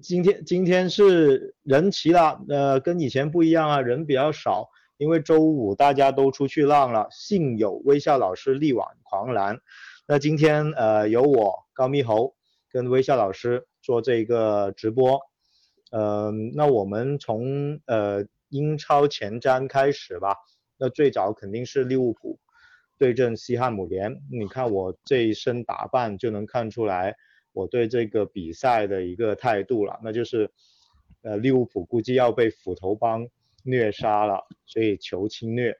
今天今天是人齐了，呃，跟以前不一样啊，人比较少，因为周五大家都出去浪了，幸有微笑老师力挽狂澜。那今天呃，由我高密猴跟微笑老师做这个直播，呃，那我们从呃英超前瞻开始吧。那最早肯定是利物浦对阵西汉姆联，你看我这一身打扮就能看出来。我对这个比赛的一个态度了，那就是，呃，利物浦估计要被斧头帮虐杀了，所以求侵略。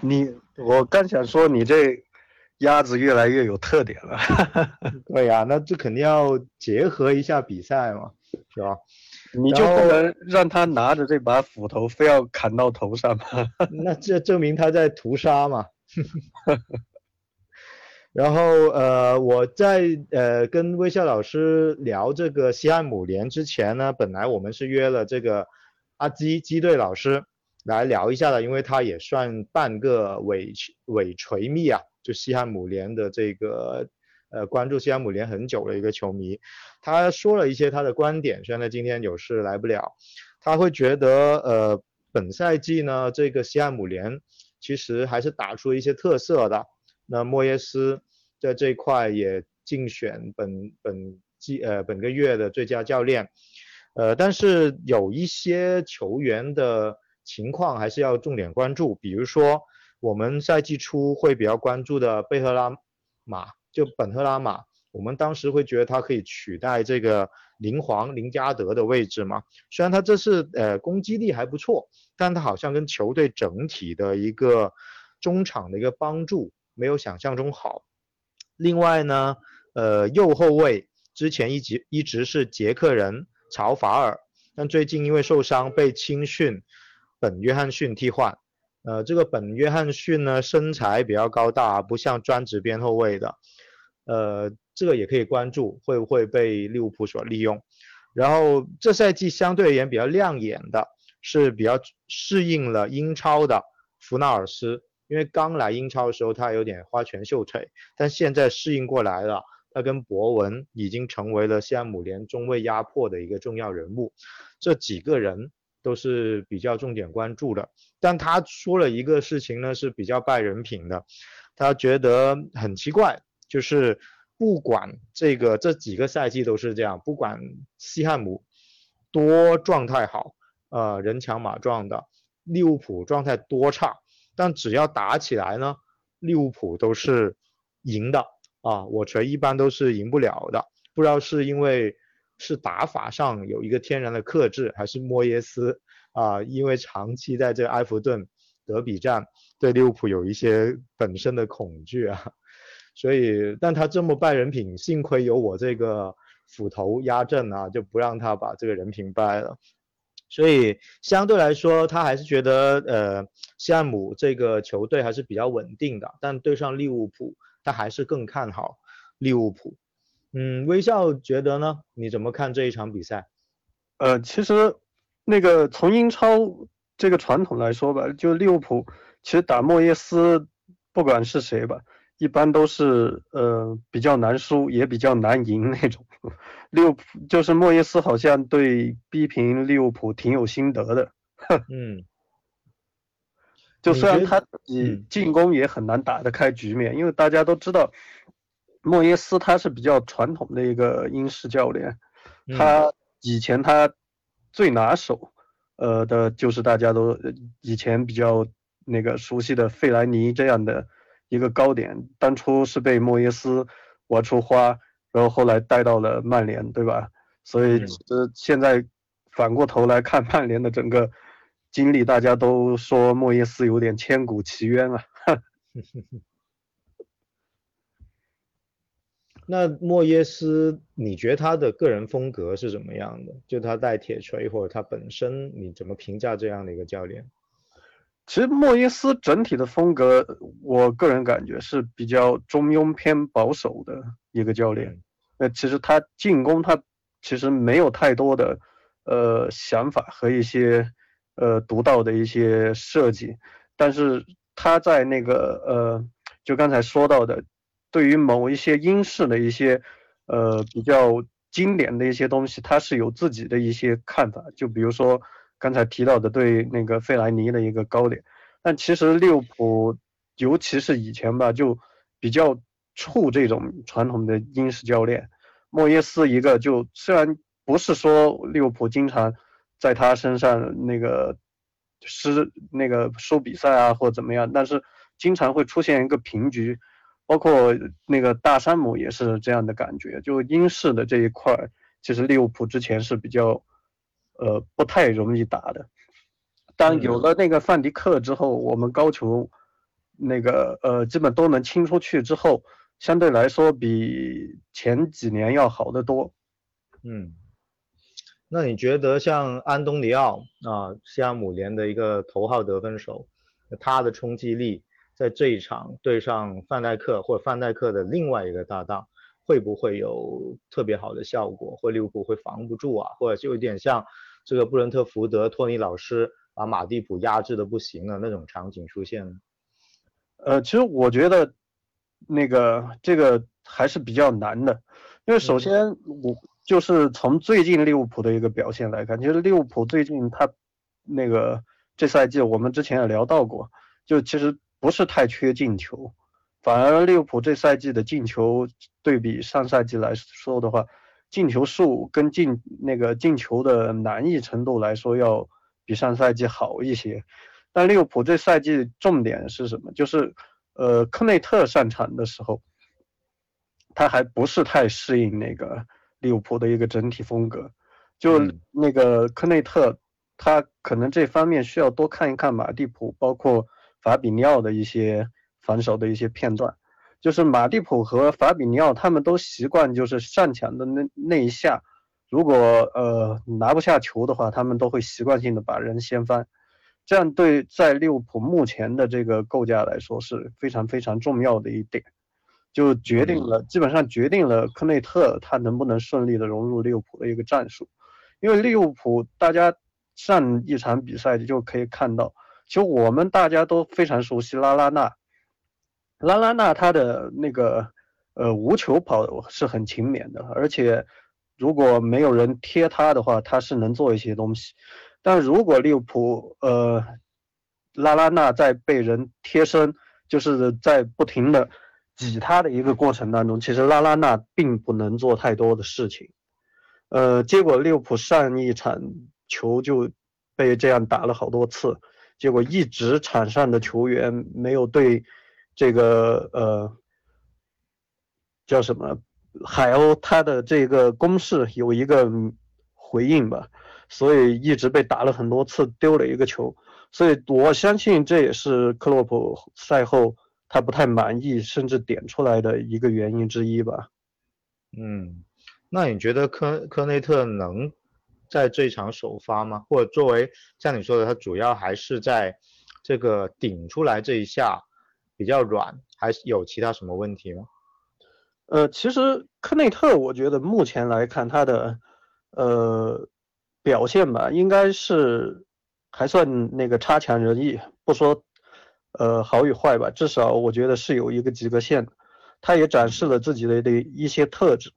你，我刚想说你这鸭子越来越有特点了。对呀，那这肯定要结合一下比赛嘛，是吧？你就不能让他拿着这把斧头非要砍到头上吗？那这证明他在屠杀嘛。然后呃，我在呃跟微笑老师聊这个西汉姆联之前呢，本来我们是约了这个阿基基队老师来聊一下的，因为他也算半个伪伪锤蜜啊，就西汉姆联的这个呃关注西汉姆联很久的一个球迷，他说了一些他的观点，虽然他今天有事来不了，他会觉得呃本赛季呢这个西汉姆联其实还是打出一些特色的。那莫耶斯在这一块也竞选本本季呃本个月的最佳教练，呃，但是有一些球员的情况还是要重点关注，比如说我们赛季初会比较关注的贝赫拉马，就本赫拉马，我们当时会觉得他可以取代这个林皇林加德的位置嘛，虽然他这是呃攻击力还不错，但他好像跟球队整体的一个中场的一个帮助。没有想象中好。另外呢，呃，右后卫之前一直一直是捷克人曹法尔，但最近因为受伤被青训本约翰逊替换。呃，这个本约翰逊呢，身材比较高大，不像专职边后卫的。呃，这个也可以关注会不会被利物浦所利用。然后这赛季相对而言比较亮眼的是比较适应了英超的弗纳尔斯。因为刚来英超的时候，他有点花拳绣腿，但现在适应过来了，他跟博文已经成为了西汉姆联中卫压迫的一个重要人物。这几个人都是比较重点关注的。但他说了一个事情呢，是比较败人品的。他觉得很奇怪，就是不管这个这几个赛季都是这样，不管西汉姆多状态好，呃，人强马壮的，利物浦状态多差。但只要打起来呢，利物浦都是赢的啊！我锤一般都是赢不了的，不知道是因为是打法上有一个天然的克制，还是莫耶斯啊，因为长期在这埃弗顿德比战对利物浦有一些本身的恐惧啊，所以但他这么败人品，幸亏有我这个斧头压阵啊，就不让他把这个人品败了。所以相对来说，他还是觉得，呃，西汉姆这个球队还是比较稳定的。但对上利物浦，他还是更看好利物浦。嗯，微笑觉得呢？你怎么看这一场比赛？呃，其实那个从英超这个传统来说吧，就利物浦其实打莫耶斯，不管是谁吧。一般都是呃比较难输，也比较难赢那种。利物浦就是莫耶斯，好像对逼平利物浦挺有心得的。嗯，就虽然他自己进攻也很难打得开局面，因为大家都知道莫耶斯他是比较传统的一个英式教练，他以前他最拿手呃的就是大家都以前比较那个熟悉的费莱尼这样的。一个高点，当初是被莫耶斯玩出花，然后后来带到了曼联，对吧？所以呃，现在反过头来看曼联的整个经历，大家都说莫耶斯有点千古奇冤啊。那莫耶斯，你觉得他的个人风格是怎么样的？就他带铁锤，或者他本身，你怎么评价这样的一个教练？其实莫耶斯整体的风格，我个人感觉是比较中庸偏保守的一个教练。那其实他进攻他其实没有太多的呃想法和一些呃独到的一些设计，但是他在那个呃就刚才说到的，对于某一些英式的一些呃比较经典的一些东西，他是有自己的一些看法。就比如说刚才提到的对那个费莱尼的一个高点，但其实利物浦，尤其是以前吧，就比较怵这种传统的英式教练。莫耶斯一个就虽然不是说利物浦经常在他身上那个失那个输比赛啊或怎么样，但是经常会出现一个平局。包括那个大山姆也是这样的感觉，就英式的这一块，其实利物浦之前是比较，呃，不太容易打的。当有了那个范迪克之后，我们高球，那个呃，基本都能清出去之后，相对来说比前几年要好得多。嗯，那你觉得像安东尼奥啊，西汉姆联的一个头号得分手，他的冲击力？在这一场对上范戴克或者范戴克的另外一个搭档，会不会有特别好的效果？或利物浦会防不住啊？或者就有点像这个布伦特福德托尼老师把马蒂普压制的不行的那种场景出现呢？呃，其实我觉得那个这个还是比较难的，因为首先我就是从最近利物浦的一个表现来看，其实利物浦最近他那个这赛季我们之前也聊到过，就其实。不是太缺进球，反而利物浦这赛季的进球对比上赛季来说的话，进球数跟进那个进球的难易程度来说要比上赛季好一些。但利物浦这赛季重点是什么？就是呃，科内特上场的时候，他还不是太适应那个利物浦的一个整体风格。就那个科内特，他可能这方面需要多看一看马蒂普，包括。法比尼奥的一些防守的一些片段，就是马蒂普和法比尼奥他们都习惯，就是上抢的那那一下，如果呃拿不下球的话，他们都会习惯性的把人掀翻，这样对在利物浦目前的这个构架来说是非常非常重要的一点，就决定了基本上决定了科内特他能不能顺利的融入利物浦的一个战术，因为利物浦大家上一场比赛就可以看到。其实我们大家都非常熟悉拉拉纳，拉拉纳他的那个呃无球跑是很勤勉的，而且如果没有人贴他的话，他是能做一些东西。但如果利物浦呃拉拉纳在被人贴身，就是在不停的挤他的一个过程当中，其实拉拉纳并不能做太多的事情。呃，结果利物浦上一场球就被这样打了好多次。结果一直场上的球员没有对这个呃叫什么海鸥他的这个攻势有一个回应吧，所以一直被打了很多次，丢了一个球。所以我相信这也是克洛普赛后他不太满意，甚至点出来的一个原因之一吧。嗯，那你觉得科科内特能？在这场首发吗？或者作为像你说的，他主要还是在这个顶出来这一下比较软，还是有其他什么问题吗？呃，其实科内特，我觉得目前来看他的呃表现吧，应该是还算那个差强人意，不说呃好与坏吧，至少我觉得是有一个及格线。他也展示了自己的的一些特质。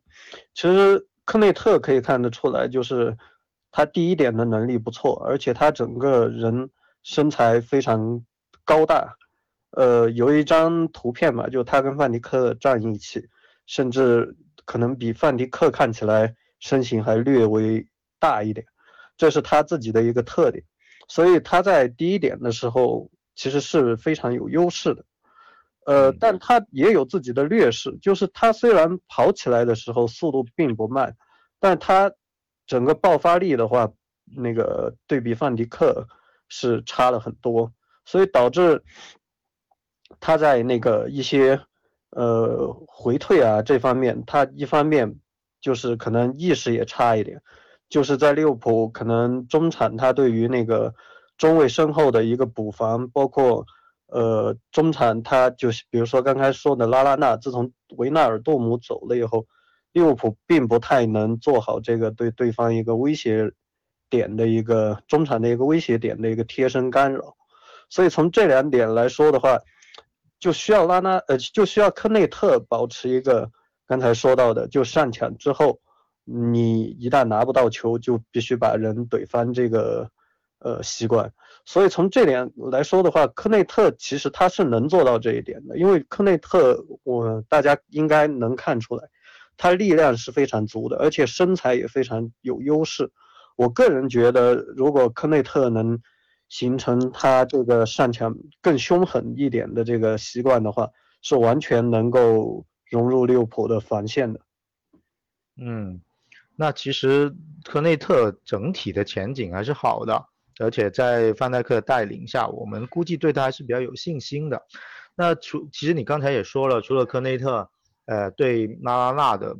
其实科内特可以看得出来，就是。他第一点的能力不错，而且他整个人身材非常高大，呃，有一张图片嘛，就他跟范迪克站一起，甚至可能比范迪克看起来身形还略微大一点，这是他自己的一个特点，所以他在第一点的时候其实是非常有优势的，呃，但他也有自己的劣势，就是他虽然跑起来的时候速度并不慢，但他。整个爆发力的话，那个对比范迪克是差了很多，所以导致他在那个一些呃回退啊这方面，他一方面就是可能意识也差一点，就是在利物浦可能中场他对于那个中卫身后的一个补防，包括呃中场他就是比如说刚才说的拉拉纳，自从维纳尔杜姆走了以后。利物浦并不太能做好这个对对方一个威胁点的一个中场的一个威胁点的一个贴身干扰，所以从这两点来说的话，就需要拉拉呃就需要科内特保持一个刚才说到的，就上抢之后你一旦拿不到球，就必须把人怼翻这个呃习惯。所以从这点来说的话，科内特其实他是能做到这一点的，因为科内特我大家应该能看出来，他力量是非常足的，而且身材也非常有优势。我个人觉得，如果科内特能形成他这个上抢更凶狠一点的这个习惯的话，是完全能够融入利物浦的防线的。嗯，那其实科内特整体的前景还是好的，而且在范戴克带领下，我们估计对他还是比较有信心的。那除其实你刚才也说了，除了科内特，呃，对拉拉纳的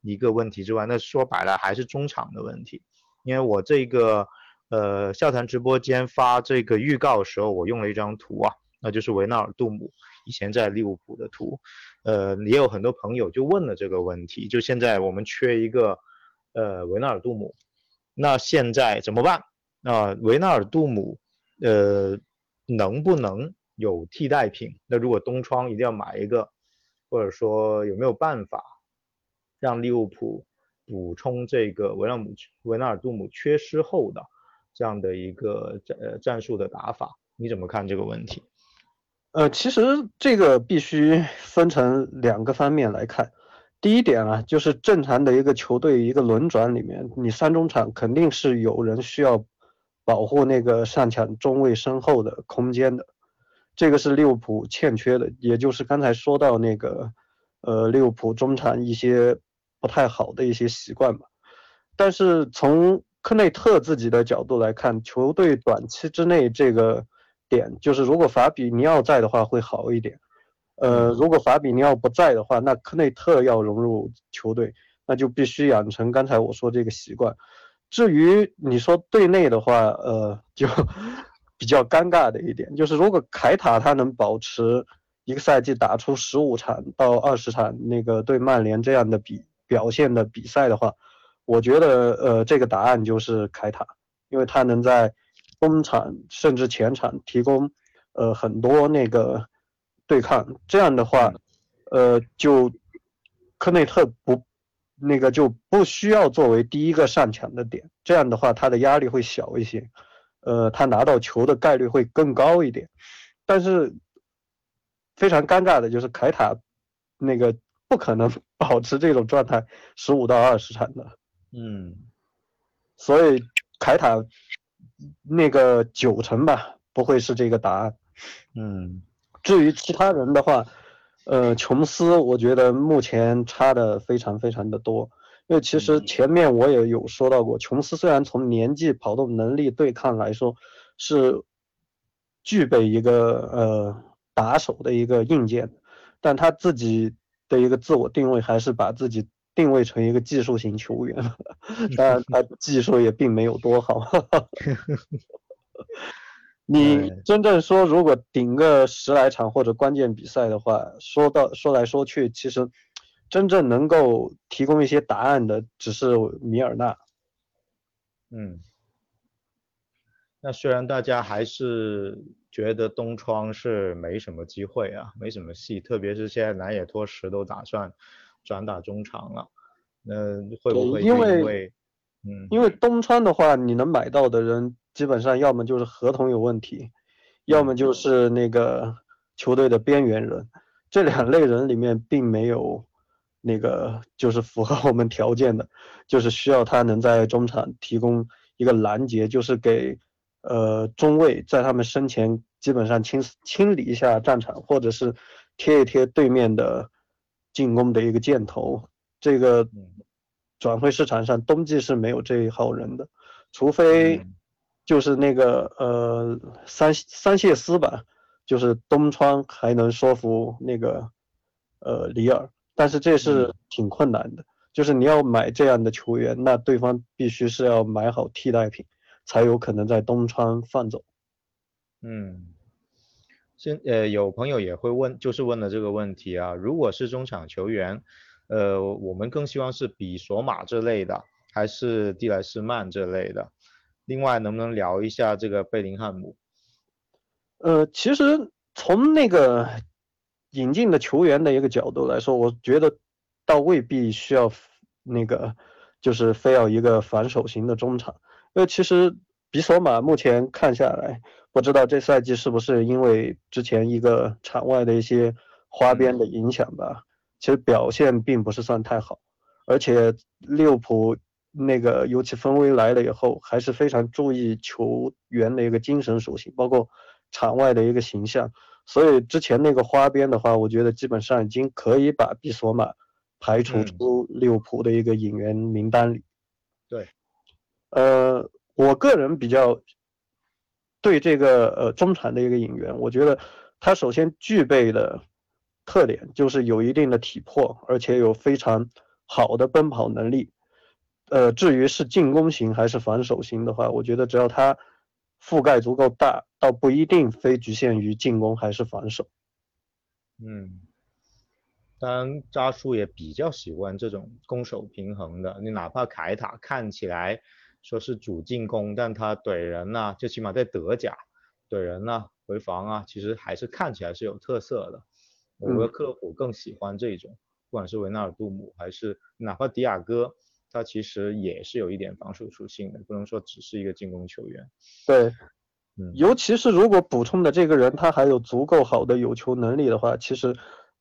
一个问题之外，那说白了还是中场的问题。因为我这个呃笑谈直播间发这个预告的时候，我用了一张图啊，那就是维纳尔杜姆以前在利物浦的图，呃，也有很多朋友就问了这个问题，就现在我们缺一个呃维纳尔杜姆，那现在怎么办？那维纳尔杜姆呃能不能有替代品？那如果东窗一定要买一个，或者说有没有办法让利物浦？补充这个维纳姆维纳尔杜姆缺失后的这样的一个战呃战术的打法，你怎么看这个问题？呃，其实这个必须分成两个方面来看。第一点啊，就是正常的一个球队一个轮转里面，你三中场肯定是有人需要保护那个上抢中卫身后的空间的，这个是利物浦欠缺的，也就是刚才说到那个呃利物浦中场一些。不太好的一些习惯吧，但是从科内特自己的角度来看，球队短期之内这个点就是，如果法比尼奥在的话会好一点。呃，如果法比尼奥不在的话，那科内特要融入球队，那就必须养成刚才我说这个习惯。至于你说队内的话，呃，就 比较尴尬的一点就是，如果凯塔他能保持一个赛季打出十五场到二十场那个对曼联这样的比。表现的比赛的话，我觉得呃这个答案就是凯塔，因为他能在中场甚至前场提供呃很多那个对抗，这样的话，呃就科内特不那个就不需要作为第一个上抢的点，这样的话他的压力会小一些，呃他拿到球的概率会更高一点，但是非常尴尬的就是凯塔那个。不可能 保持这种状态十五到二十场的，嗯，所以凯塔那个九成吧，不会是这个答案，嗯，至于其他人的话，呃，琼斯我觉得目前差的非常非常的多，因为其实前面我也有说到过，琼斯虽然从年纪、跑动能力、对抗来说是具备一个呃打手的一个硬件，但他自己。的一个自我定位还是把自己定位成一个技术型球员，当然他技术也并没有多好。你真正说如果顶个十来场或者关键比赛的话，说到说来说去，其实真正能够提供一些答案的只是米尔纳。嗯，那虽然大家还是。觉得东窗是没什么机会啊，没什么戏，特别是现在南野拓实都打算转打中场了，那会不会因为嗯，因为东川的话，你能买到的人基本上要么就是合同有问题，要么就是那个球队的边缘人，这两类人里面并没有那个就是符合我们条件的，就是需要他能在中场提供一个拦截，就是给。呃，中卫在他们身前基本上清清理一下战场，或者是贴一贴对面的进攻的一个箭头。这个转会市场上冬季是没有这一号人的，除非就是那个呃三三谢斯吧，就是东窗还能说服那个呃里尔，但是这是挺困难的。就是你要买这样的球员，那对方必须是要买好替代品。才有可能在东窗放走。嗯，现呃有朋友也会问，就是问了这个问题啊。如果是中场球员，呃，我们更希望是比索马这类的，还是蒂莱斯曼这类的？另外，能不能聊一下这个贝林汉姆？呃，其实从那个引进的球员的一个角度来说，我觉得倒未必需要那个。就是非要一个反手型的中场。因为其实比索马目前看下来，不知道这赛季是不是因为之前一个场外的一些花边的影响吧，其实表现并不是算太好。而且利物浦那个尤其分威来了以后，还是非常注意球员的一个精神属性，包括场外的一个形象。所以之前那个花边的话，我觉得基本上已经可以把比索马排除出利物浦的一个引援名单里。对，呃，我个人比较对这个呃中产的一个引援，我觉得他首先具备的特点就是有一定的体魄，而且有非常好的奔跑能力。呃，至于是进攻型还是防守型的话，我觉得只要他。覆盖足够大，倒不一定非局限于进攻还是防守。嗯，当然扎叔也比较喜欢这种攻守平衡的。你哪怕凯塔看起来说是主进攻，但他怼人呐，最起码在德甲怼人呐、回防啊，其实还是看起来是有特色的。我觉得克洛普更喜欢这种，不管是维纳尔杜姆还是哪怕迪亚哥。他其实也是有一点防守属性的，不能说只是一个进攻球员。对，嗯，尤其是如果补充的这个人他还有足够好的有球能力的话，其实，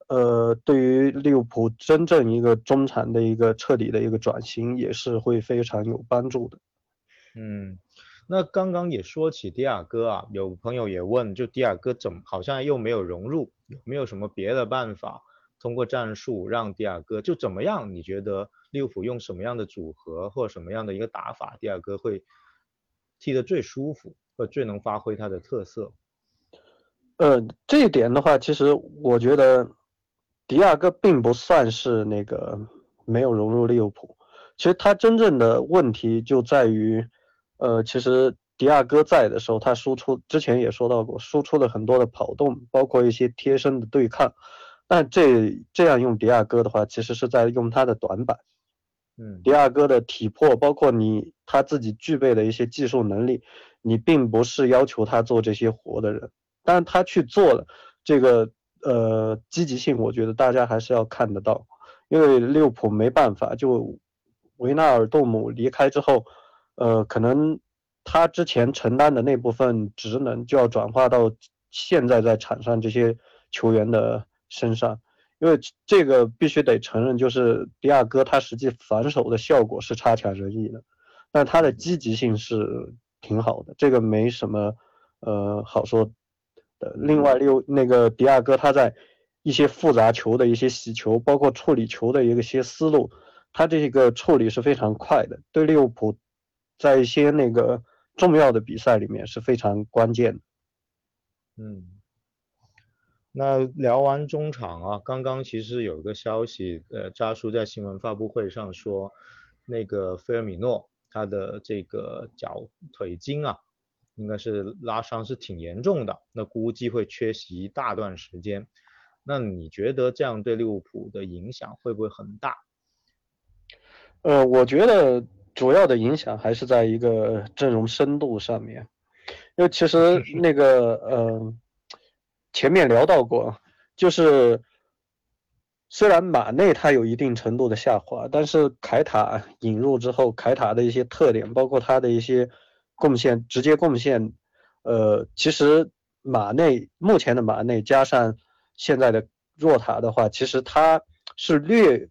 呃，对于利物浦真正一个中产的一个彻底的一个转型也是会非常有帮助的。嗯，那刚刚也说起迪亚哥啊，有朋友也问，就迪亚哥怎么好像又没有融入，有没有什么别的办法通过战术让迪亚哥就怎么样？你觉得？利物浦用什么样的组合或什么样的一个打法，迪亚哥会踢得最舒服，或最能发挥他的特色？呃，这一点的话，其实我觉得迪亚哥并不算是那个没有融入利物浦。其实他真正的问题就在于，呃，其实迪亚哥在的时候，他输出之前也说到过，输出了很多的跑动，包括一些贴身的对抗。但这这样用迪亚哥的话，其实是在用他的短板。嗯，迪亚哥的体魄，包括你他自己具备的一些技术能力，你并不是要求他做这些活的人，但是他去做了，这个呃积极性，我觉得大家还是要看得到，因为利物浦没办法，就维纳尔杜姆离开之后，呃，可能他之前承担的那部分职能就要转化到现在在场上这些球员的身上。因为这个必须得承认，就是迪亚哥他实际防守的效果是差强人意的，但他的积极性是挺好的，这个没什么呃好说的。另外，六那个迪亚哥他在一些复杂球的一些洗球，包括处理球的一个些思路，他这个处理是非常快的，对利物浦在一些那个重要的比赛里面是非常关键的。嗯。那聊完中场啊，刚刚其实有一个消息，呃，扎叔在新闻发布会上说，那个菲尔米诺他的这个脚腿筋啊，应该是拉伤是挺严重的，那估计会缺席一大段时间。那你觉得这样对利物浦的影响会不会很大？呃，我觉得主要的影响还是在一个阵容深度上面，因为其实那个呃。前面聊到过，就是虽然马内他有一定程度的下滑，但是凯塔引入之后，凯塔的一些特点，包括他的一些贡献，直接贡献，呃，其实马内目前的马内加上现在的若塔的话，其实他是略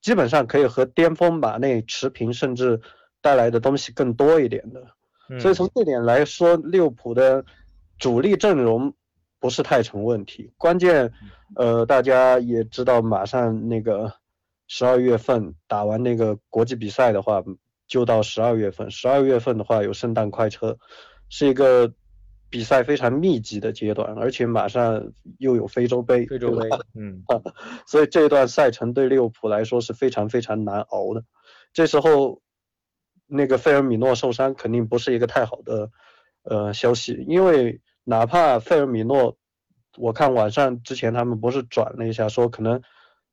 基本上可以和巅峰马内持平，甚至带来的东西更多一点的。所以从这点来说，利物浦的主力阵容。不是太成问题，关键，呃，大家也知道，马上那个十二月份打完那个国际比赛的话，就到十二月份。十二月份的话有圣诞快车，是一个比赛非常密集的阶段，而且马上又有非洲杯，非洲杯，嗯，所以这段赛程对利物浦来说是非常非常难熬的。这时候，那个费尔米诺受伤肯定不是一个太好的，呃，消息，因为。哪怕费尔米诺，我看网上之前他们不是转了一下，说可能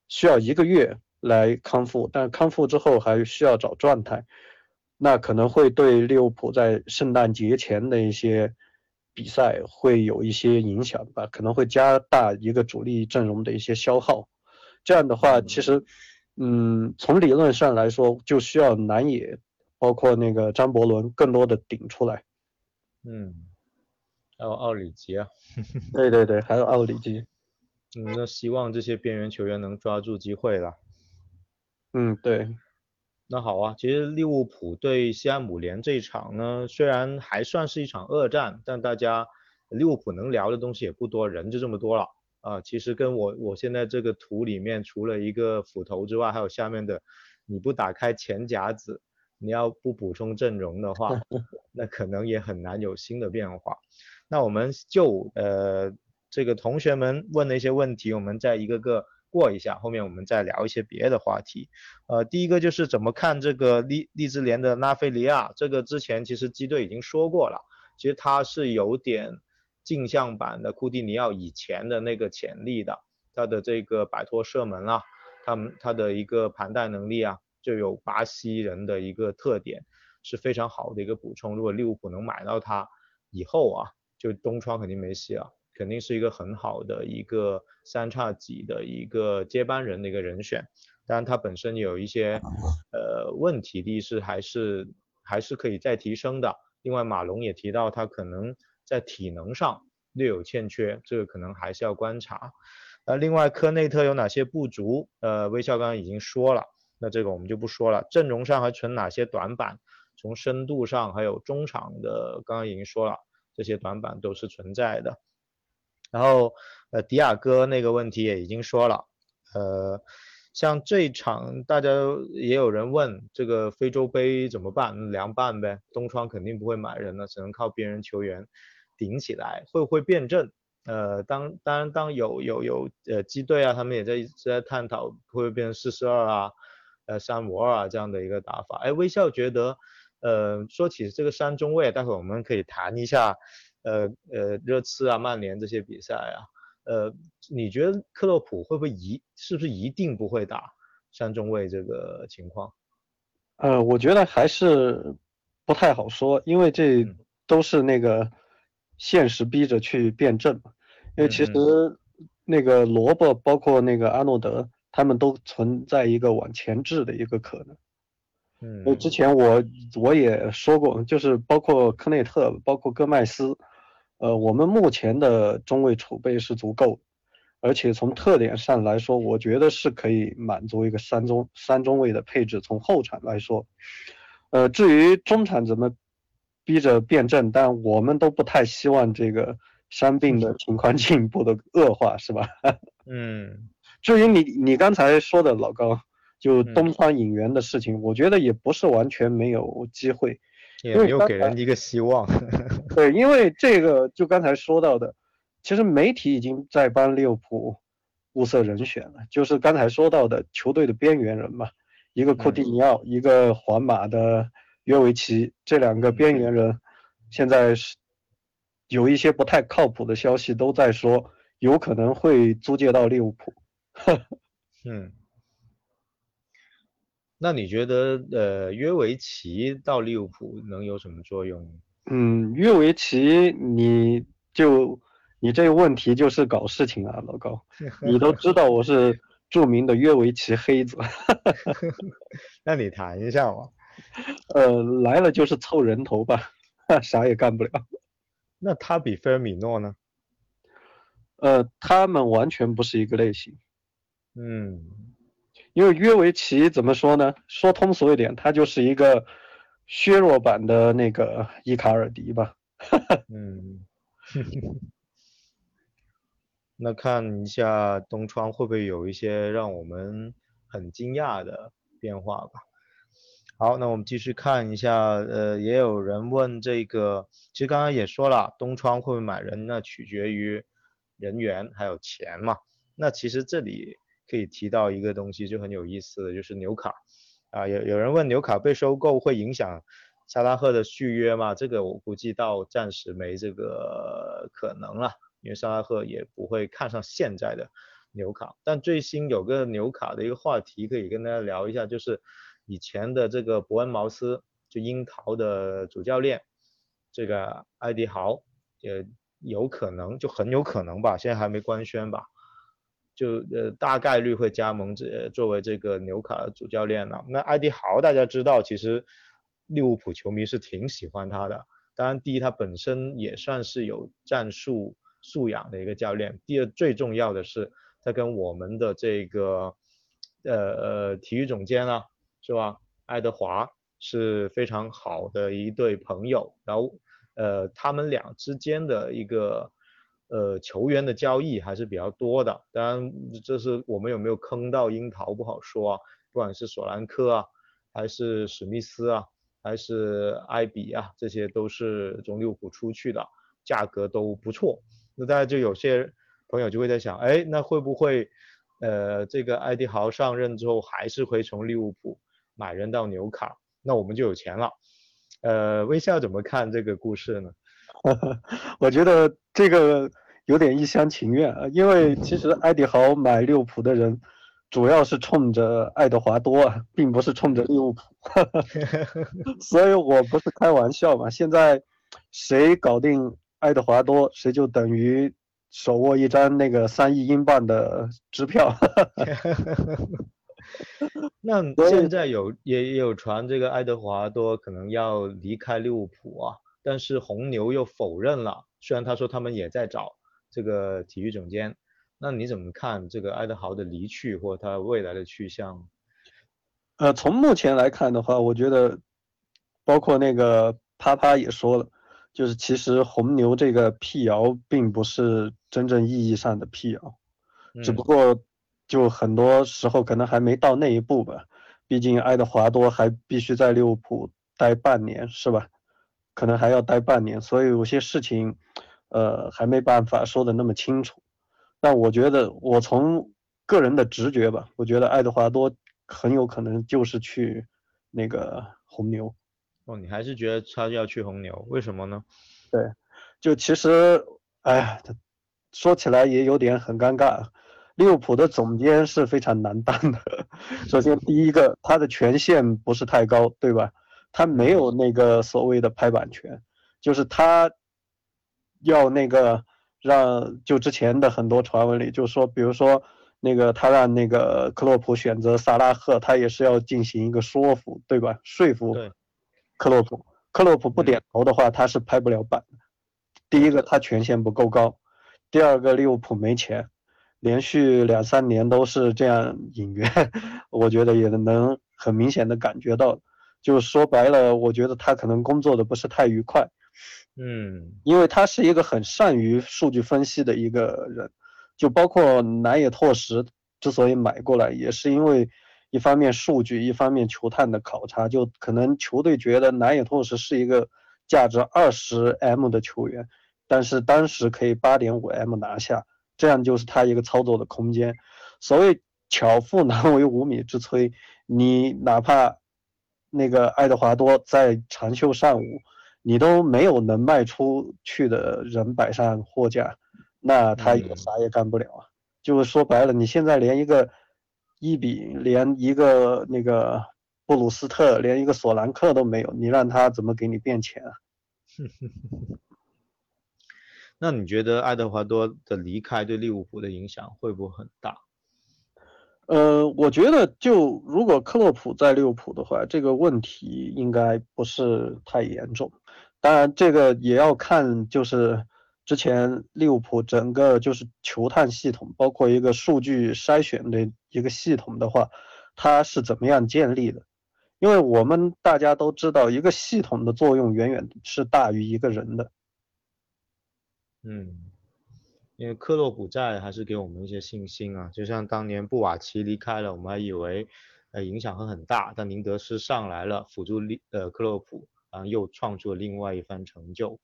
需要一个月来康复，但康复之后还需要找状态，那可能会对利物浦在圣诞节前的一些比赛会有一些影响吧，可能会加大一个主力阵容的一些消耗。这样的话，其实嗯，从理论上来说，就需要南野，包括那个张伯伦更多的顶出来。嗯，还有奥里吉啊。对对对，还有奥里吉。嗯，那希望这些边缘球员能抓住机会了。嗯，对。那好啊，其实利物浦对西汉姆联这一场呢，虽然还算是一场恶战，但大家利物浦能聊的东西也不多，人就这么多了啊。其实跟我我现在这个图里面，除了一个斧头之外，还有下面的，你不打开钱夹子，你要不补充阵容的话，那可能也很难有新的变化。那我们就呃。这个同学们问的一些问题，我们再一个个过一下，后面我们再聊一些别的话题。呃，第一个就是怎么看这个利利兹联的拉菲利亚？这个之前其实基队已经说过了，其实他是有点镜像版的库蒂尼奥以前的那个潜力的，他的这个摆脱射门啊，他们他的一个盘带能力啊，就有巴西人的一个特点，是非常好的一个补充。如果利物浦能买到他以后啊，就东窗肯定没戏了。肯定是一个很好的一个三叉戟的一个接班人的一个人选，当然他本身有一些呃问题，力是还是还是可以再提升的。另外马龙也提到他可能在体能上略有欠缺，这个可能还是要观察。呃，另外科内特有哪些不足？呃，微笑刚刚已经说了，那这个我们就不说了。阵容上还存哪些短板？从深度上还有中场的，刚刚已经说了，这些短板都是存在的。然后，呃，迪亚哥那个问题也已经说了，呃，像这一场大家也有人问这个非洲杯怎么办？凉拌呗，东窗肯定不会买人了，只能靠边人球员顶起来，会不会变阵？呃，当当然当有有有呃机队啊，他们也在一直在探讨会不会变成四四二啊，呃三五二啊这样的一个打法。哎，微笑觉得，呃，说起这个三中卫，待会我们可以谈一下。呃呃，热刺啊，曼联这些比赛啊，呃，你觉得克洛普会不会一是不是一定不会打三中卫这个情况？呃，我觉得还是不太好说，因为这都是那个现实逼着去辩证嘛。因为其实那个萝卜，包括那个阿诺德，他们都存在一个往前置的一个可能。嗯，之前我我也说过，就是包括科内特，包括戈麦斯。呃，我们目前的中卫储备是足够，而且从特点上来说，我觉得是可以满足一个三中三中卫的配置。从后场来说，呃，至于中场怎么逼着变阵，但我们都不太希望这个伤病的情况进一步的恶化，是吧？嗯。至于你你刚才说的老高，就东窗引援的事情，我觉得也不是完全没有机会。也没有给人一个希望。对，因为这个就刚才说到的，其实媒体已经在帮利物浦物色人选了，就是刚才说到的球队的边缘人嘛，一个库蒂尼奥，一个皇马的约维奇，这两个边缘人现在是有一些不太靠谱的消息都在说有可能会租借到利物浦。嗯。那你觉得，呃，约维奇到利物浦能有什么作用？嗯，约维奇，你就你这个问题就是搞事情啊，老高，你都知道我是著名的约维奇黑子。那你谈一下嘛。呃，来了就是凑人头吧，啥也干不了。那他比菲尔米诺呢？呃，他们完全不是一个类型。嗯。因为约维奇怎么说呢？说通俗一点，他就是一个削弱版的那个伊卡尔迪吧。嗯，那看一下东窗会不会有一些让我们很惊讶的变化吧。好，那我们继续看一下，呃，也有人问这个，其实刚刚也说了，东窗会不会买人，那取决于人员还有钱嘛。那其实这里。可以提到一个东西就很有意思的就是纽卡，啊有有人问纽卡被收购会影响萨拉赫的续约吗？这个我估计到暂时没这个可能了，因为萨拉赫也不会看上现在的纽卡。但最新有个纽卡的一个话题可以跟大家聊一下，就是以前的这个伯恩茅斯就樱桃的主教练这个艾迪豪也有可能就很有可能吧，现在还没官宣吧。就呃大概率会加盟这作为这个纽卡的主教练了。那艾迪豪大家知道，其实利物浦球迷是挺喜欢他的。当然，第一他本身也算是有战术素养的一个教练。第二最重要的是，他跟我们的这个呃呃体育总监啊，是吧？爱德华是非常好的一对朋友。然后呃他们俩之间的一个。呃，球员的交易还是比较多的，当然这是我们有没有坑到樱桃不好说啊。不管是索兰科啊，还是史密斯啊，还是埃比啊，这些都是从利物浦出去的，价格都不错。那大家就有些朋友就会在想，哎，那会不会呃这个艾迪豪上任之后还是会从利物浦买人到纽卡，那我们就有钱了。呃，微笑怎么看这个故事呢？我觉得这个有点一厢情愿啊，因为其实埃迪豪买利物浦的人，主要是冲着爱德华多啊，并不是冲着利物浦，所以我不是开玩笑嘛。现在谁搞定爱德华多，谁就等于手握一张那个三亿英镑的支票。那 现在有也有传这个爱德华多可能要离开利物浦啊。但是红牛又否认了，虽然他说他们也在找这个体育总监，那你怎么看这个埃德豪的离去或他未来的去向？呃，从目前来看的话，我觉得，包括那个啪啪也说了，就是其实红牛这个辟谣并不是真正意义上的辟谣，只不过就很多时候可能还没到那一步吧，毕竟爱德华多还必须在利物浦待半年，是吧？可能还要待半年，所以有些事情，呃，还没办法说的那么清楚。但我觉得，我从个人的直觉吧，我觉得爱德华多很有可能就是去那个红牛。哦，你还是觉得他要去红牛？为什么呢？对，就其实，哎呀，说起来也有点很尴尬。利物浦的总监是非常难当的。首先，第一个，他的权限不是太高，对吧？他没有那个所谓的拍板权，就是他要那个让就之前的很多传闻里就说，比如说那个他让那个克洛普选择萨拉赫，他也是要进行一个说服，对吧？说服克洛普，克洛普不点头的话，他是拍不了板的。第一个，他权限不够高；第二个，利物浦没钱，连续两三年都是这样引援，我觉得也能很明显的感觉到。就说白了，我觉得他可能工作的不是太愉快，嗯，因为他是一个很善于数据分析的一个人，就包括南野拓实之所以买过来，也是因为一方面数据，一方面球探的考察，就可能球队觉得南野拓实是一个价值二十 M 的球员，但是当时可以八点五 M 拿下，这样就是他一个操作的空间。所谓巧妇难为无米之炊，你哪怕。那个爱德华多在长袖善舞，你都没有能卖出去的人摆上货架，那他也啥也干不了啊。就是说白了，你现在连一个伊比，连一个那个布鲁斯特，连一个索兰克都没有，你让他怎么给你变钱啊？那你觉得爱德华多的离开对利物浦的影响会不会很大？呃，我觉得就如果克洛普在利物浦的话，这个问题应该不是太严重。当然，这个也要看就是之前利物浦整个就是球探系统，包括一个数据筛选的一个系统的话，它是怎么样建立的？因为我们大家都知道，一个系统的作用远远是大于一个人的。嗯。因为克洛普在，还是给我们一些信心啊。就像当年布瓦奇离开了，我们还以为，呃，影响会很大。但宁德斯上来了，辅助利呃克洛普，然后又创出了另外一番成就。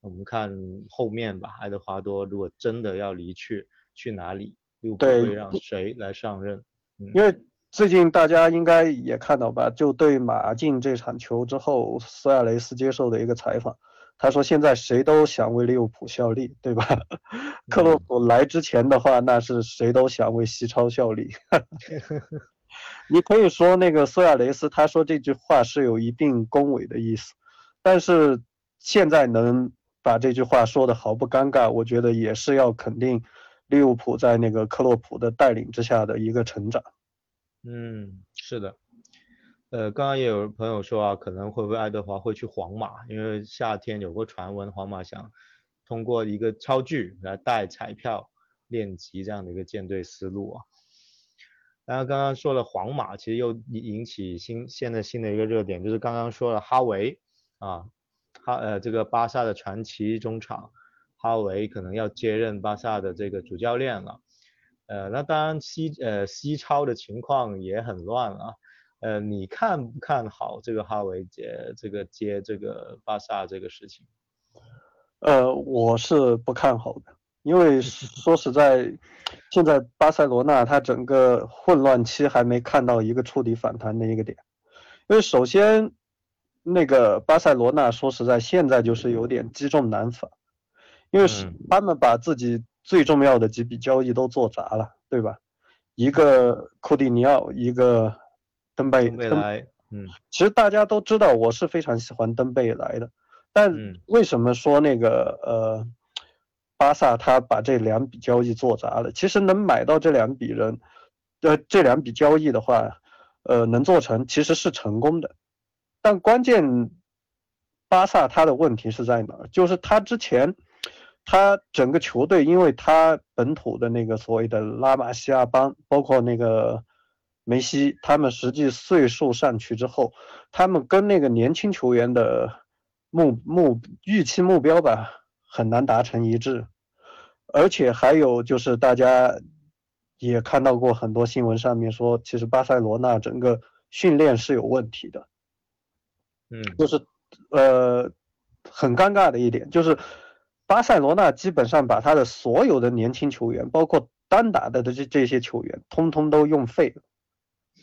我们看后面吧，爱德华多如果真的要离去，去哪里？又会让谁来上任？因为最近大家应该也看到吧，就对马竞这场球之后，苏亚雷斯接受的一个采访。他说：“现在谁都想为利物浦效力，对吧？克洛普来之前的话，那是谁都想为西超效力。你可以说那个苏亚雷斯，他说这句话是有一定恭维的意思，但是现在能把这句话说的毫不尴尬，我觉得也是要肯定利物浦在那个克洛普的带领之下的一个成长。嗯，是的。呃，刚刚也有朋友说啊，可能会不会爱德华会去皇马？因为夏天有个传闻，皇马想通过一个超巨来带彩票练级这样的一个舰队思路啊。然后刚刚说了皇马，其实又引起新现在新的一个热点，就是刚刚说了哈维啊，哈呃这个巴萨的传奇中场哈维可能要接任巴萨的这个主教练了。呃，那当然西呃西超的情况也很乱啊。呃，你看不看好这个哈维接这个接这个巴萨这个事情？呃，我是不看好的，因为说实在，现在巴塞罗那它整个混乱期还没看到一个触底反弹的一个点。因为首先，那个巴塞罗那说实在现在就是有点积重难返，因为是他们把自己最重要的几笔交易都做砸了，对吧？一个库蒂尼奥，一个。登贝莱，嗯，其实大家都知道我是非常喜欢登贝莱的，但为什么说那个呃，巴萨他把这两笔交易做砸了？其实能买到这两笔人，呃，这两笔交易的话，呃，能做成其实是成功的，但关键巴萨他的问题是在哪儿？就是他之前他整个球队，因为他本土的那个所谓的拉玛西亚帮，包括那个。梅西他们实际岁数上去之后，他们跟那个年轻球员的目目预期目标吧，很难达成一致。而且还有就是大家也看到过很多新闻上面说，其实巴塞罗那整个训练是有问题的。嗯，就是呃很尴尬的一点就是，巴塞罗那基本上把他的所有的年轻球员，包括单打的的这这些球员，通通都用废了。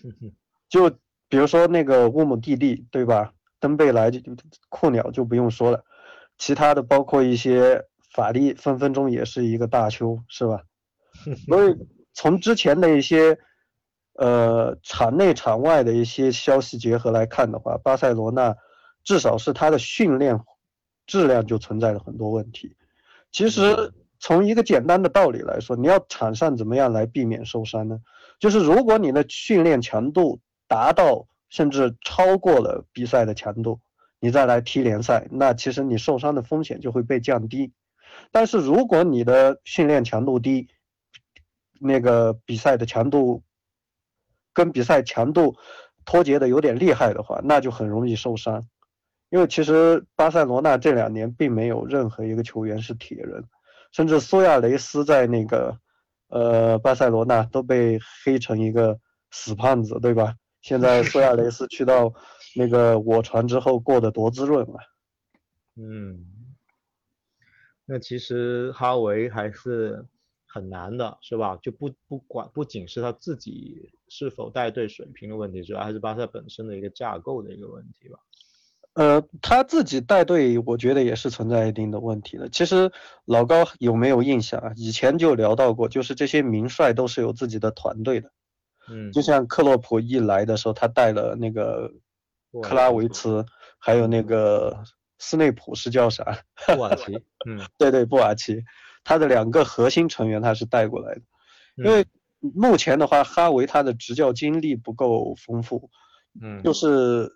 就比如说那个乌姆蒂蒂，对吧？登贝莱就库鸟就不用说了，其他的包括一些法力，分分钟也是一个大邱，是吧？所以从之前的一些呃场内场外的一些消息结合来看的话，巴塞罗那至少是他的训练质量就存在了很多问题。其实从一个简单的道理来说，你要场上怎么样来避免受伤呢？就是如果你的训练强度达到甚至超过了比赛的强度，你再来踢联赛，那其实你受伤的风险就会被降低。但是如果你的训练强度低，那个比赛的强度跟比赛强度脱节的有点厉害的话，那就很容易受伤。因为其实巴塞罗那这两年并没有任何一个球员是铁人，甚至苏亚雷斯在那个。呃，巴塞罗那都被黑成一个死胖子，对吧？现在苏亚雷斯去到那个我传之后，过得多滋润啊！嗯，那其实哈维还是很难的，是吧？就不不管，不仅是他自己是否带队水平的问题，主要还是巴萨本身的一个架构的一个问题吧。呃，他自己带队，我觉得也是存在一定的问题的。其实老高有没有印象啊？以前就聊到过，就是这些名帅都是有自己的团队的。嗯，就像克洛普一来的时候，他带了那个克拉维茨，还有那个斯内普是叫啥？布瓦奇。嗯，对对，布瓦奇，他的两个核心成员他是带过来的。因为目前的话，哈维他的执教经历不够丰富。嗯，就是。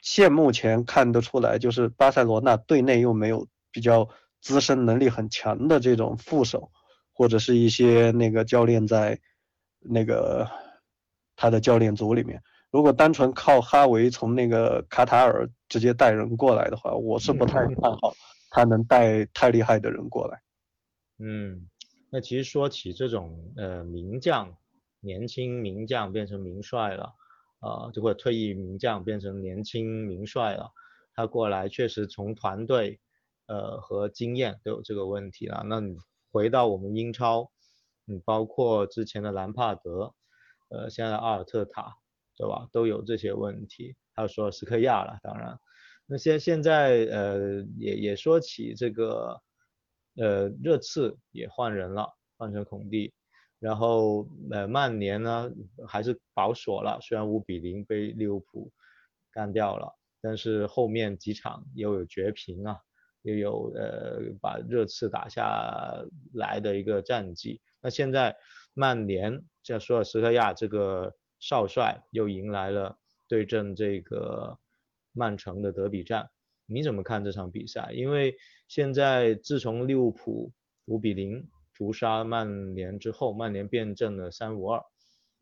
现目前看得出来，就是巴塞罗那队内又没有比较资深、能力很强的这种副手，或者是一些那个教练在那个他的教练组里面。如果单纯靠哈维从那个卡塔尔直接带人过来的话，我是不太看好他能带太厉害的人过来。嗯，那其实说起这种呃名将，年轻名将变成名帅了。呃，就会退役名将变成年轻名帅了，他过来确实从团队，呃和经验都有这个问题了。那你回到我们英超，你包括之前的兰帕德，呃现在的阿尔特塔，对吧？都有这些问题。还有说斯科亚了，当然，那现现在呃也也说起这个，呃热刺也换人了，换成孔蒂。然后，呃，曼联呢还是保锁了，虽然五比零被利物浦干掉了，但是后面几场又有绝平啊，又有呃把热刺打下来的一个战绩。那现在曼联像索尔斯克亚这个少帅又迎来了对阵这个曼城的德比战，你怎么看这场比赛？因为现在自从利物浦五比零屠杀曼联之后，曼联变阵了三五二，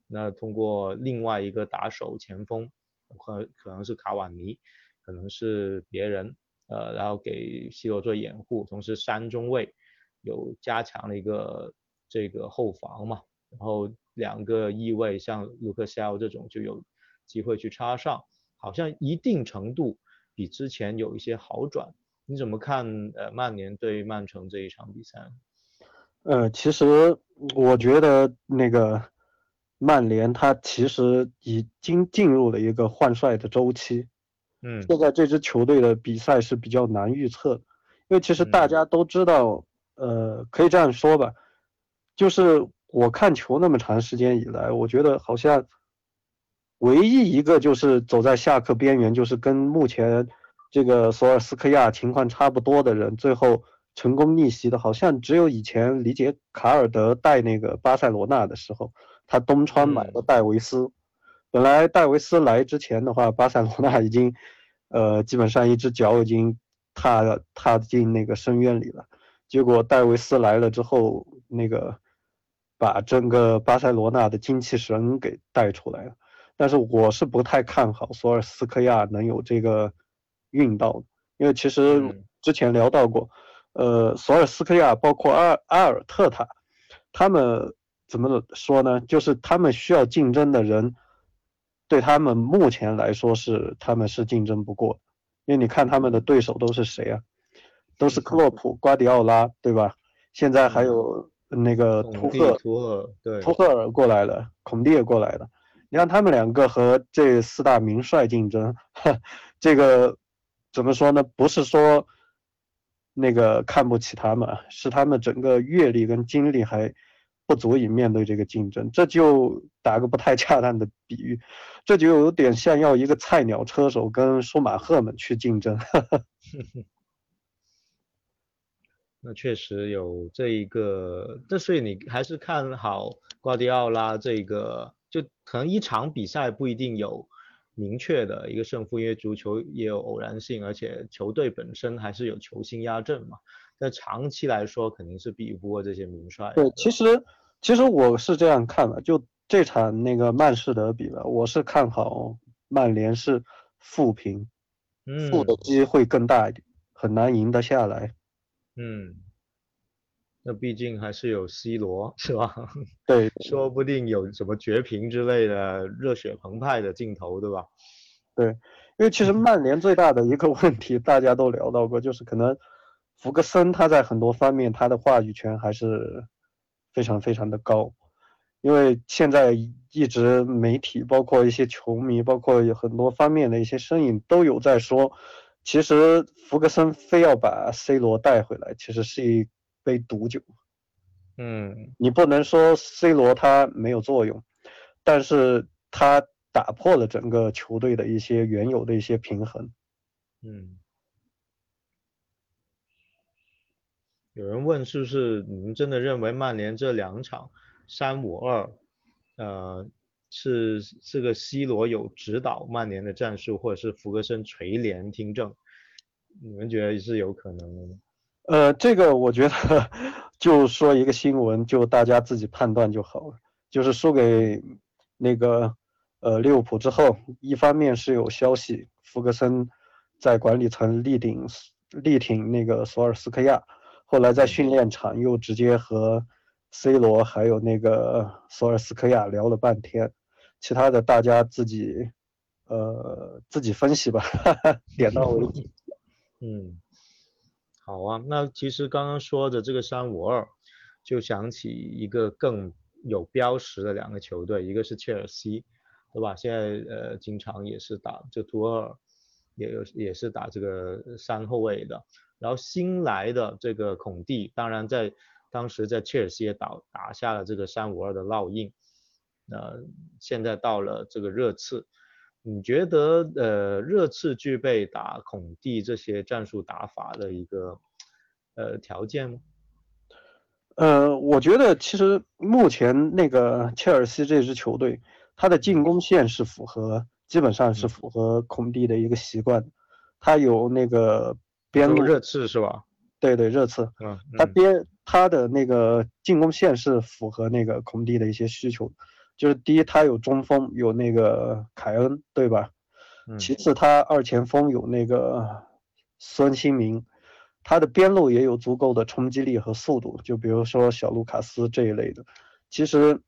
那通过另外一个打手前锋，可可能是卡瓦尼，可能是别人。呃，然后给 C 罗做掩护，同时三中卫有加强了一个这个后防嘛，然后两个翼位像卢克肖尔这种就有机会去插上，好像一定程度比之前有一些好转。你怎么看？呃，曼联对曼城这一场比赛？呃，其实我觉得那个曼联他其实已经进入了一个换帅的周期。嗯，现在这支球队的比赛是比较难预测的，因为其实大家都知道，呃，可以这样说吧，就是我看球那么长时间以来，我觉得好像唯一一个就是走在下课边缘，就是跟目前这个索尔斯克亚情况差不多的人，最后成功逆袭的，好像只有以前里杰卡尔德带那个巴塞罗那的时候，他东窗买了戴维斯。本来戴维斯来之前的话，巴塞罗那已经，呃，基本上一只脚已经踏踏进那个深渊里了。结果戴维斯来了之后，那个把整个巴塞罗那的精气神给带出来了。但是我是不太看好索尔斯克亚能有这个运道，因为其实之前聊到过，呃，索尔斯克亚包括阿阿尔特塔，他们怎么说呢？就是他们需要竞争的人。对他们目前来说是他们是竞争不过，因为你看他们的对手都是谁啊？都是克洛普、瓜迪奥拉，对吧？现在还有那个图赫图赫对图赫尔过来了，孔蒂也过来了。你看他们两个和这四大名帅竞争，这个怎么说呢？不是说那个看不起他们，是他们整个阅历跟经历还。不足以面对这个竞争，这就打个不太恰当的比喻，这就有点像要一个菜鸟车手跟舒马赫们去竞争。那确实有这一个，这所以你还是看好瓜迪奥拉这个，就可能一场比赛不一定有明确的一个胜负，因为足球也有偶然性，而且球队本身还是有球星压阵嘛。那长期来说，肯定是比不过这些名帅。对，其实其实我是这样看的，就这场那个曼市德比吧，我是看好曼联是负平，负的机会更大一点，很难赢得下来。嗯，那毕竟还是有 C 罗，是吧？对，说不定有什么绝平之类的热血澎湃的镜头，对吧？对，因为其实曼联最大的一个问题，大家都聊到过，就是可能。福格森他在很多方面他的话语权还是非常非常的高，因为现在一直媒体包括一些球迷，包括有很多方面的一些声音都有在说，其实福格森非要把 C 罗带回来，其实是一杯毒酒。嗯，你不能说 C 罗他没有作用，但是他打破了整个球队的一些原有的一些平衡。嗯。有人问是不是你们真的认为曼联这两场三五二，呃，是这个 C 罗有指导曼联的战术，或者是福格森垂帘听政？你们觉得是有可能的吗？呃，这个我觉得就说一个新闻，就大家自己判断就好了。就是输给那个呃利物浦之后，一方面是有消息，福格森在管理层力挺力挺那个索尔斯克亚。后来在训练场又直接和 C 罗还有那个索尔斯克亚聊了半天，其他的大家自己呃自己分析吧，点到为止。嗯，好啊，那其实刚刚说的这个三五二，就想起一个更有标识的两个球队，一个是切尔西，对吧？现在呃经常也是打这图二，也有也是打这个三后卫的。然后新来的这个孔蒂，当然在当时在切尔西也打打下了这个三五二的烙印。呃，现在到了这个热刺，你觉得呃热刺具备打孔蒂这些战术打法的一个呃条件吗？呃，我觉得其实目前那个切尔西这支球队，他的进攻线是符合，基本上是符合孔蒂的一个习惯，他有那个边路热刺是吧？对对，热刺，嗯，他边他的那个进攻线是符合那个孔蒂的一些需求，就是第一，他有中锋，有那个凯恩，对吧？其次，他二前锋有那个孙兴民，他的边路也有足够的冲击力和速度，就比如说小卢卡斯这一类的。其实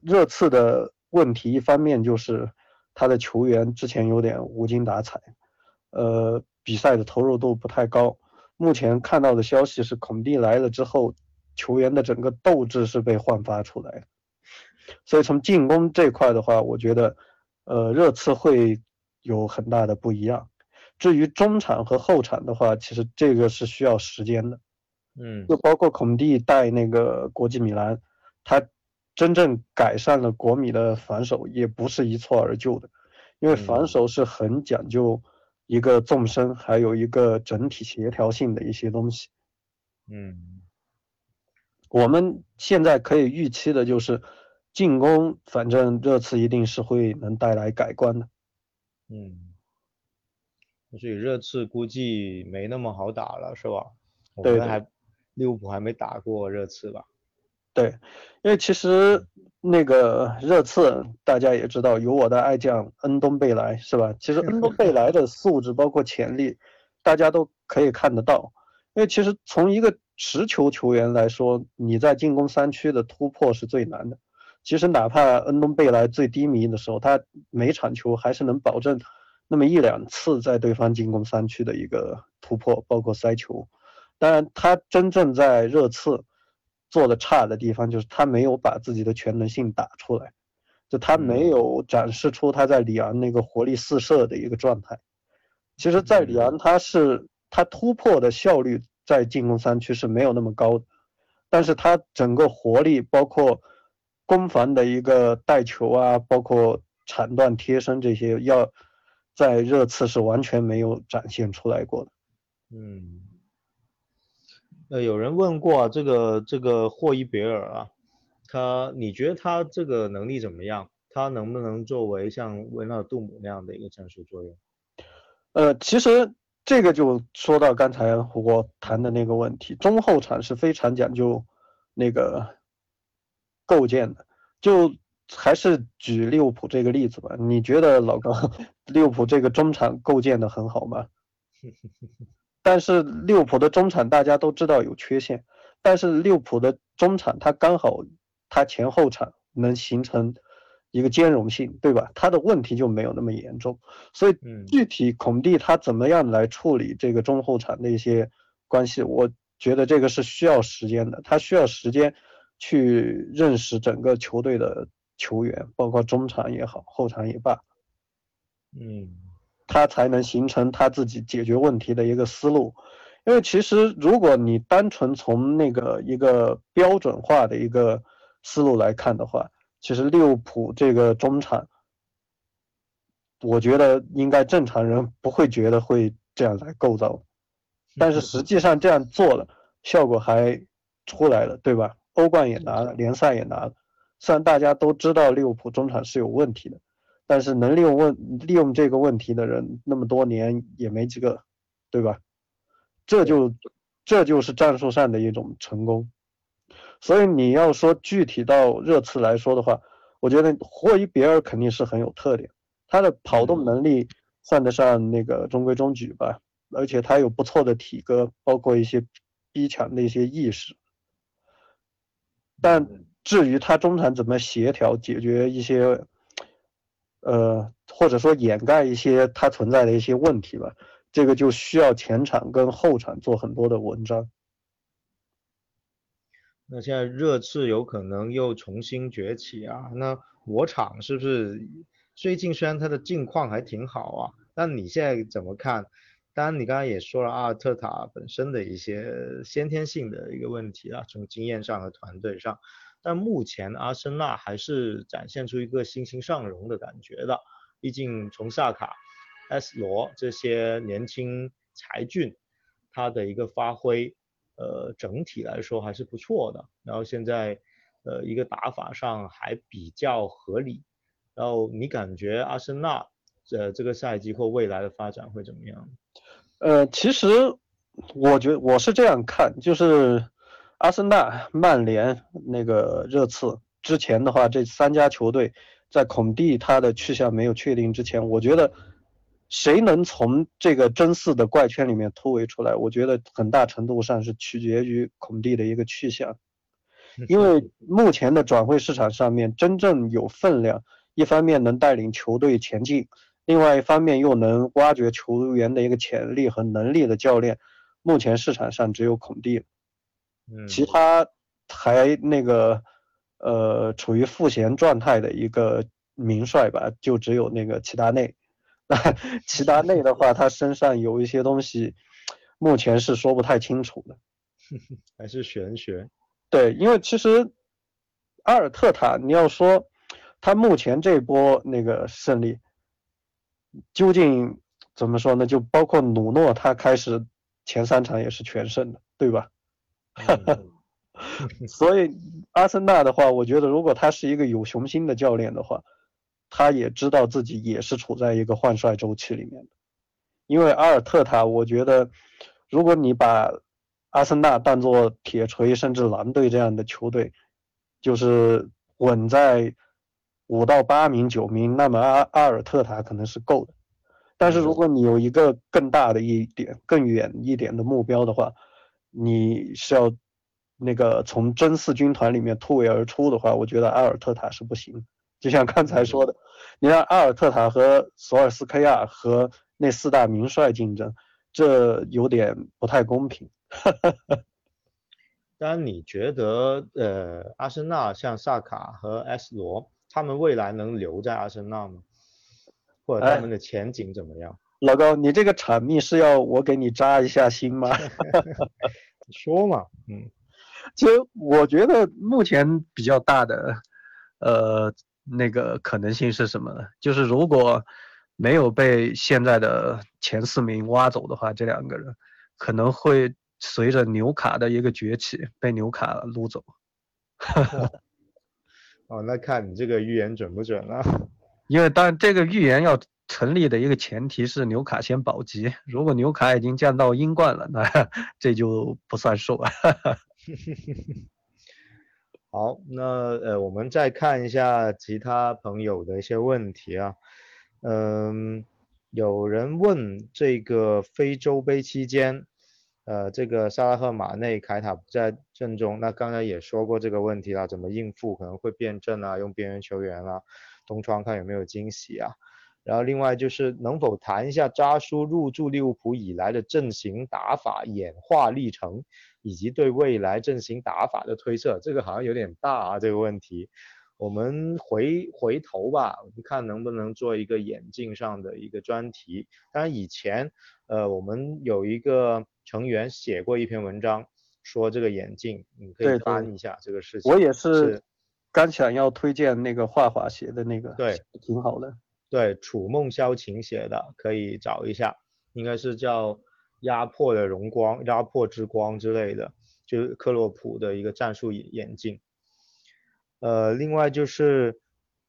热刺的问题一方面就是他的球员之前有点无精打采，呃，比赛的投入度不太高。目前看到的消息是，孔蒂来了之后，球员的整个斗志是被焕发出来的。所以从进攻这块的话，我觉得，呃，热刺会。有很大的不一样。至于中场和后场的话，其实这个是需要时间的。嗯，就包括孔蒂带那个国际米兰，他真正改善了国米的防守，也不是一蹴而就的，因为防守是很讲究一个纵深，还有一个整体协调性的一些东西。嗯，我们现在可以预期的就是进攻，反正热刺一定是会能带来改观的。嗯，所以热刺估计没那么好打了，是吧？我们还利物浦还没打过热刺吧？对，因为其实那个热刺大家也知道，有我的爱将恩东贝莱，是吧？其实恩东贝莱的素质包括潜力，大家都可以看得到。因为其实从一个持球球员来说，你在进攻三区的突破是最难的。其实哪怕恩东贝莱最低迷的时候，他每场球还是能保证那么一两次在对方进攻三区的一个突破，包括塞球。当然，他真正在热刺做的差的地方，就是他没有把自己的全能性打出来，就他没有展示出他在里昂那个活力四射的一个状态。其实，在里昂他是他突破的效率在进攻三区是没有那么高的，但是他整个活力包括。攻防的一个带球啊，包括铲断、贴身这些，要在热刺是完全没有展现出来过的。嗯，呃，有人问过这个这个霍伊别尔啊，他你觉得他这个能力怎么样？他能不能作为像维纳杜姆那样的一个战术作用？呃，其实这个就说到刚才我谈的那个问题，中后场是非常讲究那个。构建的，就还是举利物浦这个例子吧。你觉得老高，利物浦这个中场构建的很好吗？但是利物浦的中场大家都知道有缺陷，但是利物浦的中场它刚好，它前后场能形成一个兼容性，对吧？他的问题就没有那么严重。所以具体孔蒂他怎么样来处理这个中后场的一些关系，我觉得这个是需要时间的，他需要时间。去认识整个球队的球员，包括中场也好，后场也罢，嗯，他才能形成他自己解决问题的一个思路。因为其实如果你单纯从那个一个标准化的一个思路来看的话，其实利物浦这个中场，我觉得应该正常人不会觉得会这样来构造，但是实际上这样做了，效果还出来了，对吧？欧冠也拿了，联赛也拿了。虽然大家都知道利物浦中场是有问题的，但是能利用问利用这个问题的人那么多年也没几个，对吧？这就这就是战术上的一种成功。所以你要说具体到热刺来说的话，我觉得霍伊别尔肯定是很有特点，他的跑动能力算得上那个中规中矩吧，而且他有不错的体格，包括一些逼抢的一些意识。但至于他中场怎么协调解决一些，呃，或者说掩盖一些它存在的一些问题吧，这个就需要前场跟后场做很多的文章。那现在热刺有可能又重新崛起啊？那我场是不是最近虽然它的境况还挺好啊，但你现在怎么看？当然，你刚才也说了阿尔特塔本身的一些先天性的一个问题啊，从经验上和团队上，但目前阿森纳还是展现出一个欣欣向荣的感觉的。毕竟从萨卡、S 罗这些年轻才俊，他的一个发挥呃，整体来说还是不错的。然后现在，呃，一个打法上还比较合理。然后你感觉阿森纳，呃，这个赛季或未来的发展会怎么样？呃，其实我觉我是这样看，就是阿森纳、曼联、那个热刺之前的话，这三家球队在孔蒂他的去向没有确定之前，我觉得。谁能从这个争四的怪圈里面突围出来？我觉得很大程度上是取决于孔蒂的一个去向，因为目前的转会市场上面真正有分量，一方面能带领球队前进，另外一方面又能挖掘球员的一个潜力和能力的教练，目前市场上只有孔蒂，其他还那个呃处于赋闲状态的一个名帅吧，就只有那个齐达内。那 齐达内的话，他身上有一些东西，目前是说不太清楚的，还是玄学。对，因为其实阿尔特塔，你要说他目前这波那个胜利，究竟怎么说呢？就包括努诺，他开始前三场也是全胜的，对吧？所以阿森纳的话，我觉得如果他是一个有雄心的教练的话。他也知道自己也是处在一个换帅周期里面的，因为阿尔特塔，我觉得，如果你把阿森纳当做铁锤甚至狼队这样的球队，就是稳在五到八名、九名，那么阿阿尔特塔可能是够的。但是如果你有一个更大的一点、更远一点的目标的话，你是要那个从真四军团里面突围而出的话，我觉得阿尔特塔是不行。就像刚才说的，你让阿尔特塔和索尔斯克亚和那四大名帅竞争，这有点不太公平。当然，你觉得呃，阿森纳像萨卡和 S 罗，他们未来能留在阿森纳吗？或者他们的前景怎么样？老高，你这个场面是要我给你扎一下心吗？说嘛，嗯，其实我觉得目前比较大的，呃。那个可能性是什么呢？就是如果没有被现在的前四名挖走的话，这两个人可能会随着纽卡的一个崛起被纽卡撸走。哦，那看你这个预言准不准了？因为当这个预言要成立的一个前提是纽卡先保级，如果纽卡已经降到英冠了，那 这就不算数了。好，那呃，我们再看一下其他朋友的一些问题啊。嗯，有人问这个非洲杯期间，呃，这个萨拉赫、马内、凯塔不在阵中，那刚才也说过这个问题了，怎么应付？可能会变阵啊，用边缘球员啊，东窗看有没有惊喜啊。然后另外就是能否谈一下扎叔入驻利物浦以来的阵型打法演化历程？以及对未来阵型打法的推测，这个好像有点大啊，这个问题，我们回回头吧，我们看能不能做一个眼镜上的一个专题。当然以前，呃，我们有一个成员写过一篇文章，说这个眼镜，你可以翻一下这个事情。我也是刚想要推荐那个画画写的那个，对，挺好的。对，楚梦萧晴写的，可以找一下，应该是叫。压迫的荣光，压迫之光之类的，就是克洛普的一个战术眼镜。呃，另外就是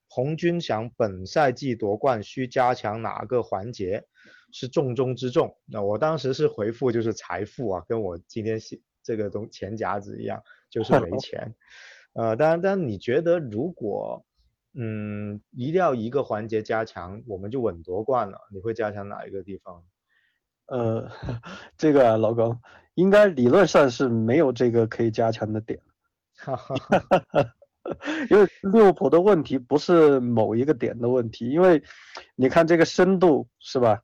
红军想本赛季夺冠需加强哪个环节是重中之重？那我当时是回复就是财富啊，跟我今天写这个东钱夹子一样，就是没钱。呃，当然，但你觉得如果嗯一定要一个环节加强，我们就稳夺冠了，你会加强哪一个地方？呃，这个老高应该理论上是没有这个可以加强的点，因为利物浦的问题不是某一个点的问题，因为你看这个深度是吧？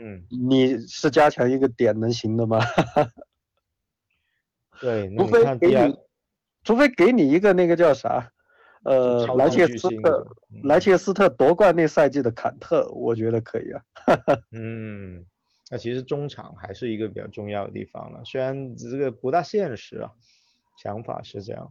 嗯，你是加强一个点能行的吗？对，除非给你，除非给你一个那个叫啥，呃，莱切斯特，莱切斯特夺冠那赛季的坎特，我觉得可以啊。嗯。那其实中场还是一个比较重要的地方了，虽然这个不大现实啊，想法是这样。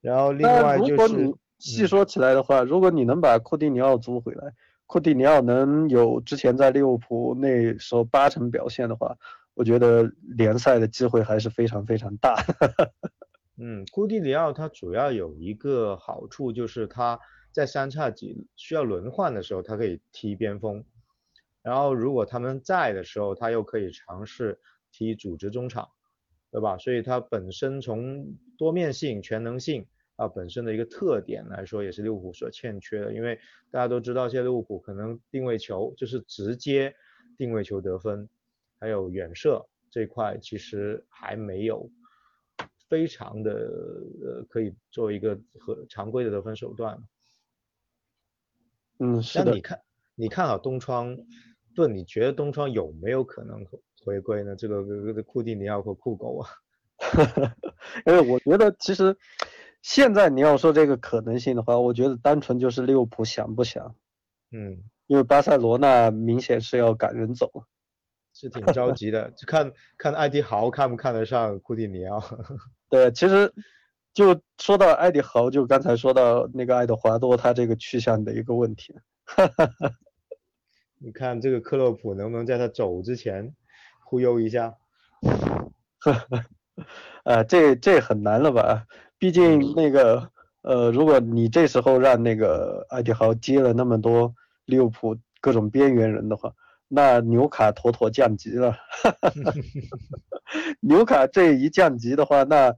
然后另外就是细说起来的话，如果你能把库蒂尼奥租回来，库蒂尼奥能有之前在利物浦那时候八成表现的话，我觉得联赛的机会还是非常非常大。嗯，库蒂尼奥他主要有一个好处就是他在三叉戟需要轮换的时候，他可以踢边锋，然后如果他们在的时候，他又可以尝试踢组织中场，对吧？所以他本身从多面性、全能性啊本身的一个特点来说，也是利物浦所欠缺的。因为大家都知道，现在利物浦可能定位球就是直接定位球得分，还有远射这块其实还没有。非常的呃，可以作为一个和常规的得分手段。嗯，是的。那你看，你看好东窗，对？你觉得东窗有没有可能回归呢？这个这个库蒂尼奥和酷狗啊？因为我觉得其实现在你要说这个可能性的话，我觉得单纯就是利物浦想不想。嗯。因为巴塞罗那明显是要赶人走。是挺着急的，就看看艾迪豪看不看得上库蒂尼奥。对，其实就说到艾迪豪，就刚才说到那个爱德华多他这个去向的一个问题。你看这个克洛普能不能在他走之前忽悠一下？啊，这这很难了吧？毕竟那个呃，如果你这时候让那个艾迪豪接了那么多利物浦各种边缘人的话。那纽卡妥妥降级了，纽卡这一降级的话，那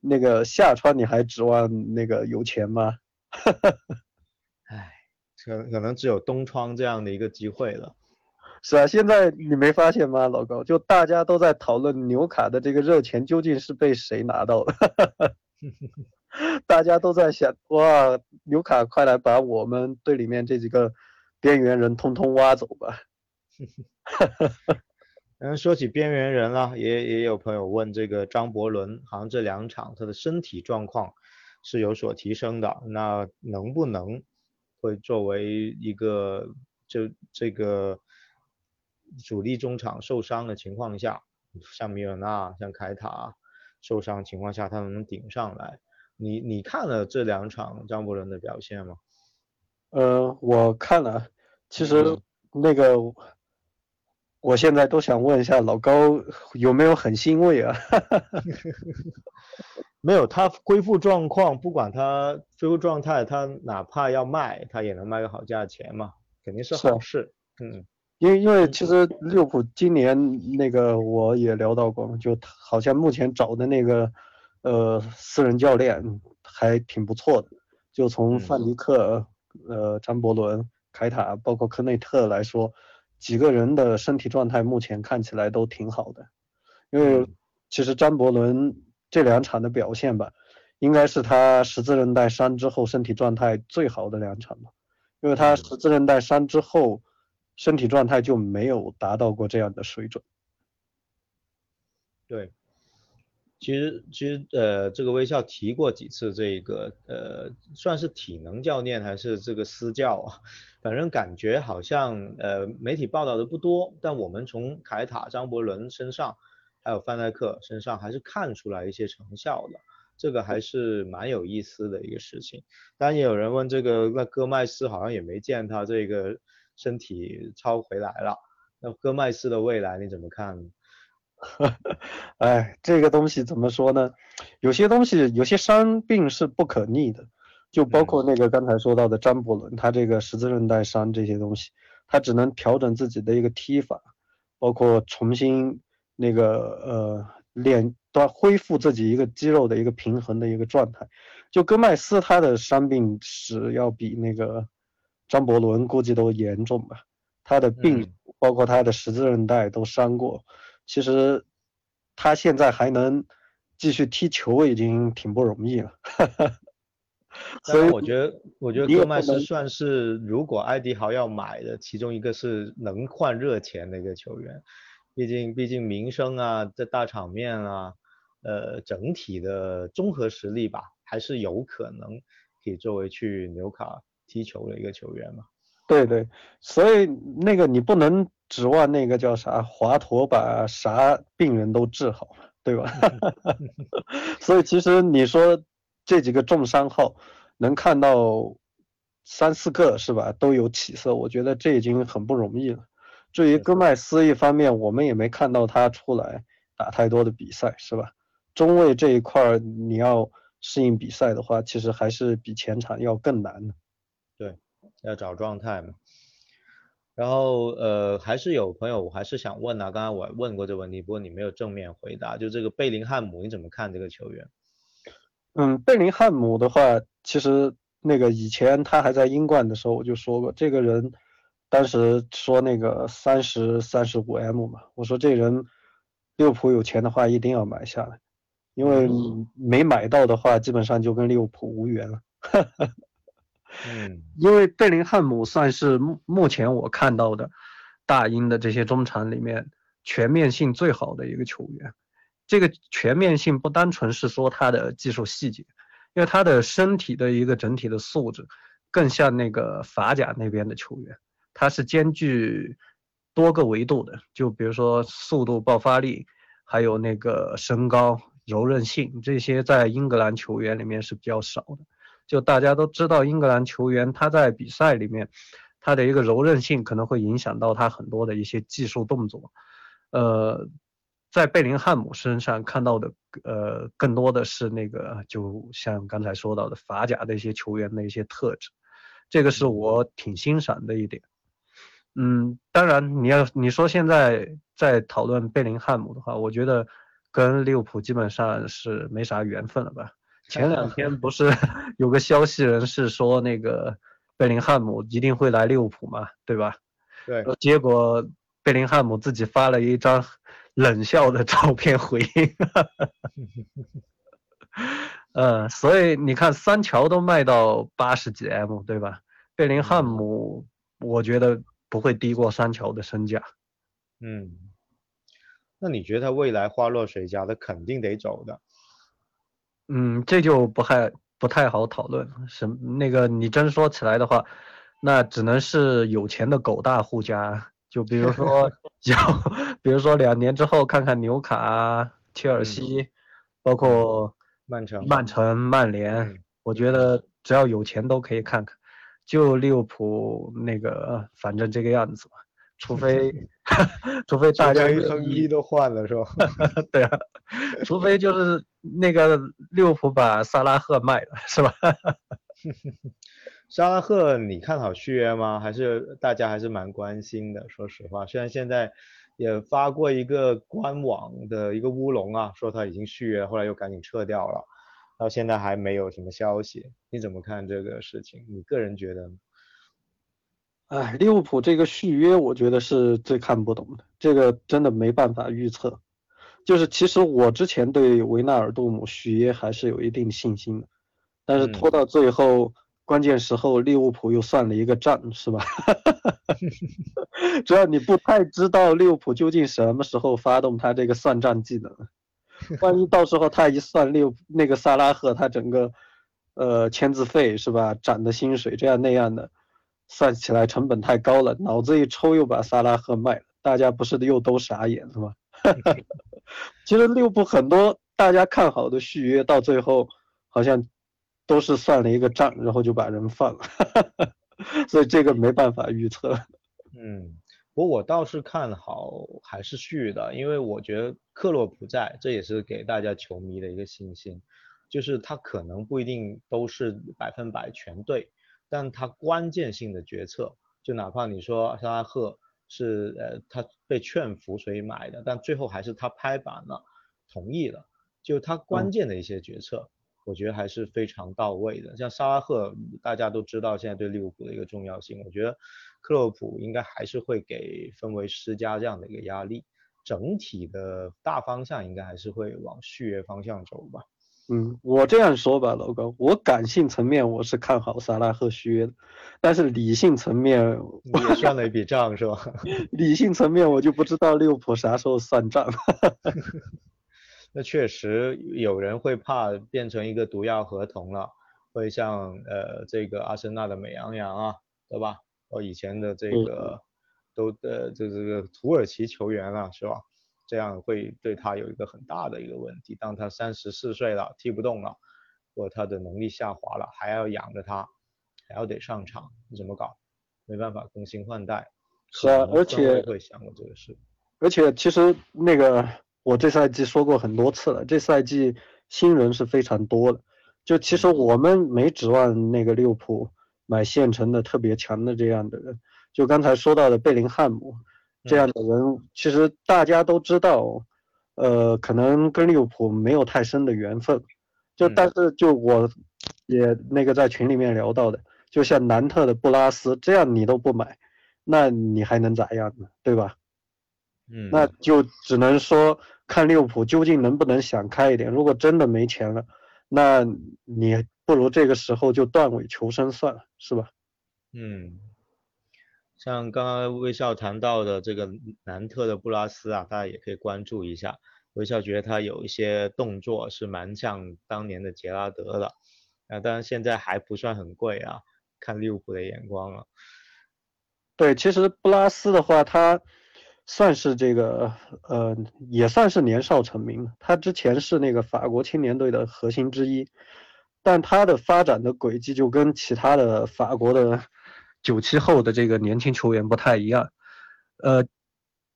那个下川你还指望那个有钱吗？唉，可可能只有东窗这样的一个机会了。是啊，现在你没发现吗，老高？就大家都在讨论纽卡的这个热钱究竟是被谁拿到的？大家都在想，哇，纽卡快来把我们队里面这几个边缘人通通挖走吧。嗯，说起边缘人了，也也有朋友问这个张伯伦，好像这两场他的身体状况是有所提升的，那能不能会作为一个就这个主力中场受伤的情况下，像米尔纳、像凯塔受伤情况下，他能顶上来？你你看了这两场张伯伦的表现吗？呃，我看了，其实那个。我现在都想问一下老高有没有很欣慰啊？没有，他恢复状况，不管他恢复状态，他哪怕要卖，他也能卖个好价钱嘛，肯定是好事。嗯，因为因为其实利物浦今年那个我也聊到过，就好像目前找的那个呃私人教练还挺不错的，就从范迪克、呃张伯伦、凯塔，包括科内特来说。几个人的身体状态目前看起来都挺好的，因为其实张伯伦这两场的表现吧，应该是他十字韧带伤之后身体状态最好的两场吧，因为他十字韧带伤之后，身体状态就没有达到过这样的水准。对。其实，其实，呃，这个微笑提过几次这个，呃，算是体能教练还是这个私教啊？反正感觉好像，呃，媒体报道的不多，但我们从凯塔、张伯伦身上，还有范戴克身上，还是看出来一些成效的。这个还是蛮有意思的一个事情。当然，也有人问这个，那戈麦斯好像也没见他这个身体超回来了。那戈麦斯的未来你怎么看？哎，这个东西怎么说呢？有些东西，有些伤病是不可逆的，就包括那个刚才说到的张伯伦，他这个十字韧带伤这些东西，他只能调整自己的一个踢法，包括重新那个呃练，到恢复自己一个肌肉的一个平衡的一个状态。就戈麦斯他的伤病史要比那个张伯伦估计都严重吧，他的病包括他的十字韧带都伤过。其实他现在还能继续踢球，已经挺不容易了。所以我觉得，我觉得戈麦斯算是如果埃迪豪要买的其中一个是能换热钱的一个球员。毕竟，毕竟名声啊，这大场面啊，呃，整体的综合实力吧，还是有可能可以作为去纽卡踢球的一个球员嘛。对对，所以那个你不能。指望那个叫啥华佗把啥病人都治好，对吧？所以其实你说这几个重伤号能看到三四个是吧，都有起色，我觉得这已经很不容易了。至于戈麦斯一方面，我们也没看到他出来打太多的比赛，是吧？中卫这一块儿你要适应比赛的话，其实还是比前场要更难的。对，要找状态嘛。然后呃，还是有朋友，我还是想问啊，刚刚我问过这个问题，不过你没有正面回答，就这个贝林汉姆，你怎么看这个球员？嗯，贝林汉姆的话，其实那个以前他还在英冠的时候，我就说过，这个人当时说那个三十三十五 M 嘛，我说这人利物浦有钱的话一定要买下来，因为没买到的话，基本上就跟利物浦无缘了。嗯，因为贝林汉姆算是目目前我看到的大英的这些中场里面全面性最好的一个球员。这个全面性不单纯是说他的技术细节，因为他的身体的一个整体的素质更像那个法甲那边的球员，他是兼具多个维度的。就比如说速度、爆发力，还有那个身高、柔韧性，这些在英格兰球员里面是比较少的。就大家都知道，英格兰球员他在比赛里面，他的一个柔韧性可能会影响到他很多的一些技术动作。呃，在贝林汉姆身上看到的，呃，更多的是那个，就像刚才说到的法甲的一些球员的一些特质，这个是我挺欣赏的一点。嗯，当然你要你说现在在讨论贝林汉姆的话，我觉得跟利物浦基本上是没啥缘分了吧。前两天不是 有个消息人士说那个贝林汉姆一定会来利物浦嘛，对吧？对。结果贝林汉姆自己发了一张冷笑的照片回应。嗯，所以你看三桥都卖到八十几 M，对吧？贝林汉姆我觉得不会低过三桥的身价。嗯。那你觉得他未来花落谁家？他肯定得走的。嗯，这就不太不太好讨论。什那个你真说起来的话，那只能是有钱的狗大户家。就比如说，要比如说两年之后看看纽卡、切尔西，包括曼城、曼城、曼联，我觉得只要有钱都可以看看。就利物浦那个，反正这个样子吧。除非，除非大家亨利都换了是吧？对啊，除非就是那个利物浦把萨拉赫卖了是吧？萨拉赫你看好续约吗？还是大家还是蛮关心的？说实话，虽然现在也发过一个官网的一个乌龙啊，说他已经续约，后来又赶紧撤掉了，到现在还没有什么消息。你怎么看这个事情？你个人觉得？哎，利物浦这个续约，我觉得是最看不懂的。这个真的没办法预测。就是其实我之前对维纳尔杜姆续约还是有一定信心的，但是拖到最后关键时候，利物浦又算了一个账，是吧？主要你不太知道利物浦究竟什么时候发动他这个算账技能，万一到时候他一算利物那个萨拉赫他整个呃签字费是吧，涨的薪水这样那样的。算起来成本太高了，脑子一抽又把萨拉赫卖了，大家不是又都傻眼了吗？其实利物浦很多大家看好的续约，到最后好像都是算了一个账，然后就把人放了，所以这个没办法预测。嗯，不过我倒是看好还是续的，因为我觉得克洛普在，这也是给大家球迷的一个信心，就是他可能不一定都是百分百全对。但他关键性的决策，就哪怕你说沙拉赫是呃他被劝服所以买的，但最后还是他拍板了，同意了，就他关键的一些决策，我觉得还是非常到位的。像沙拉赫，大家都知道现在对利物浦的一个重要性，我觉得克洛普应该还是会给氛围施加这样的一个压力，整体的大方向应该还是会往续约方向走吧。嗯，我这样说吧，老高，我感性层面我是看好萨拉赫续约的，但是理性层面你也算了一笔账是吧？理性层面我就不知道利物浦啥时候算账。那确实有人会怕变成一个毒药合同了，会像呃这个阿森纳的美羊羊啊，对吧？我以前的这个都呃这这个土耳其球员了，是吧？这样会对他有一个很大的一个问题。当他三十四岁了，踢不动了，或他的能力下滑了，还要养着他，还要得上场，你怎么搞？没办法更新换代。是啊，而且会想过这个事。而且其实那个我这赛季说过很多次了，这赛季新人是非常多的。就其实我们没指望那个利物浦买现成的特别强的这样的人。就刚才说到的贝林汉姆这样的人，其实大家都知道，呃，可能跟利物浦没有太深的缘分。就但是就我也那个在群里面聊到的，就像南特的布拉斯这样你都不买，那你还能咋样呢？对吧？嗯，那就只能说看利物浦究竟能不能想开一点。如果真的没钱了，那你不如这个时候就断尾求生算了，是吧？嗯，像刚刚微笑谈到的这个南特的布拉斯啊，大家也可以关注一下。微笑觉得他有一些动作是蛮像当年的杰拉德的，啊，当然现在还不算很贵啊，看利物浦的眼光了。对，其实布拉斯的话，他。算是这个，呃，也算是年少成名。他之前是那个法国青年队的核心之一，但他的发展的轨迹就跟其他的法国的九七后的这个年轻球员不太一样。呃，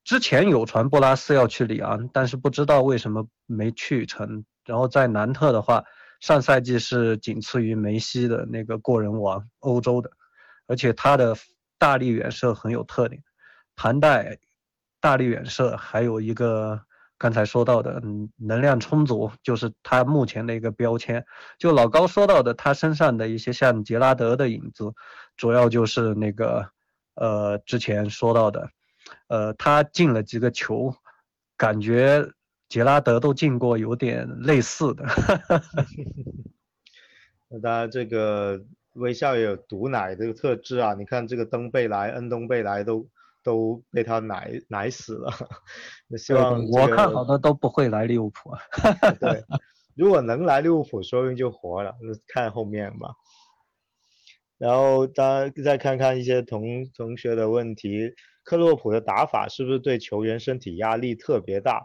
之前有传布拉斯要去里昂，但是不知道为什么没去成。然后在南特的话，上赛季是仅次于梅西的那个过人王，欧洲的，而且他的大力远射很有特点，盘带。大力远射，还有一个刚才说到的，嗯，能量充足，就是他目前的一个标签。就老高说到的，他身上的一些像杰拉德的影子，主要就是那个，呃，之前说到的，呃，他进了几个球，感觉杰拉德都进过，有点类似的。那当然，这个微笑也有毒奶这个特质啊，你看这个登贝莱、恩东贝莱都。都被他奶奶死了，那希望我看好的都不会来利物浦。对，如果能来利物浦，说不定就活了。那看后面吧。然后，大家再看看一些同同学的问题：克洛普的打法是不是对球员身体压力特别大，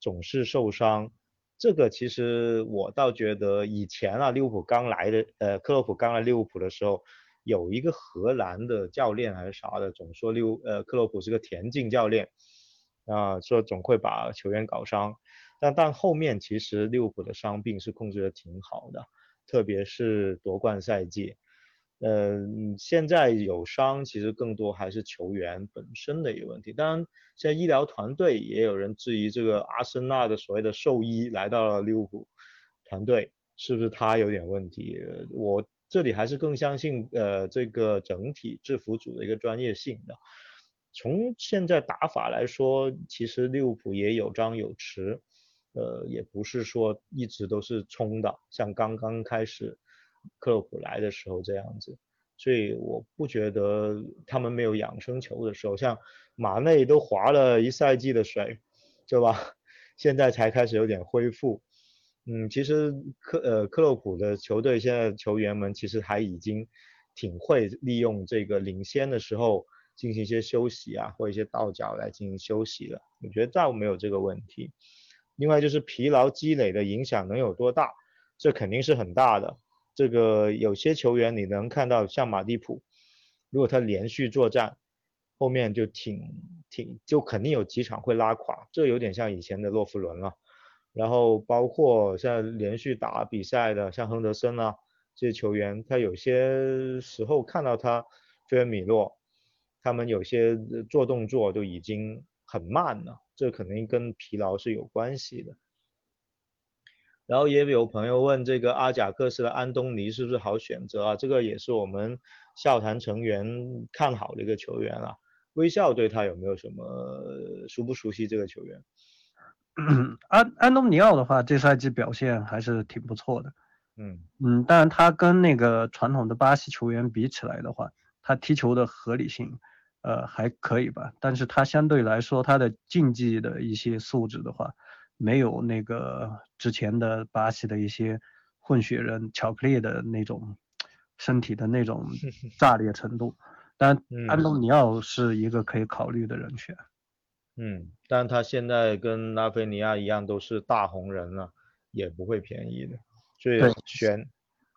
总是受伤？这个其实我倒觉得，以前啊，利物浦刚来的，呃，克洛普刚来利物浦的时候。有一个荷兰的教练还是啥的，总说六呃克洛普是个田径教练，啊说总会把球员搞伤，但但后面其实利物浦的伤病是控制的挺好的，特别是夺冠赛季，呃现在有伤其实更多还是球员本身的一个问题，当然现在医疗团队也有人质疑这个阿森纳的所谓的兽医来到了利物浦团队是不是他有点问题，我。这里还是更相信呃这个整体制服组的一个专业性的。从现在打法来说，其实利物浦也有张有弛，呃也不是说一直都是冲的，像刚刚开始克洛普来的时候这样子。所以我不觉得他们没有养生球的时候，像马内都划了一赛季的水，对吧？现在才开始有点恢复。嗯，其实克呃克洛普的球队现在球员们其实还已经挺会利用这个领先的时候进行一些休息啊，或一些倒脚来进行休息了。我觉得倒没有这个问题。另外就是疲劳积累的影响能有多大？这肯定是很大的。这个有些球员你能看到像马蒂普，如果他连续作战，后面就挺挺就肯定有几场会拉垮，这有点像以前的洛夫伦了。然后包括像连续打比赛的，像亨德森啊这些球员，他有些时候看到他菲尔米洛，他们有些做动作就已经很慢了，这肯定跟疲劳是有关系的。然后也有朋友问这个阿贾克斯的安东尼是不是好选择啊？这个也是我们笑谈成员看好的一个球员啊。微笑对他有没有什么熟不熟悉这个球员？安安东尼奥的话，这赛季表现还是挺不错的。嗯嗯，当然他跟那个传统的巴西球员比起来的话，他踢球的合理性，呃还可以吧。但是他相对来说，他的竞技的一些素质的话，没有那个之前的巴西的一些混血人巧克力的那种身体的那种炸裂程度。但 安东尼奥是一个可以考虑的人选。嗯，但他现在跟拉菲尼亚一样都是大红人了，也不会便宜的，所以选。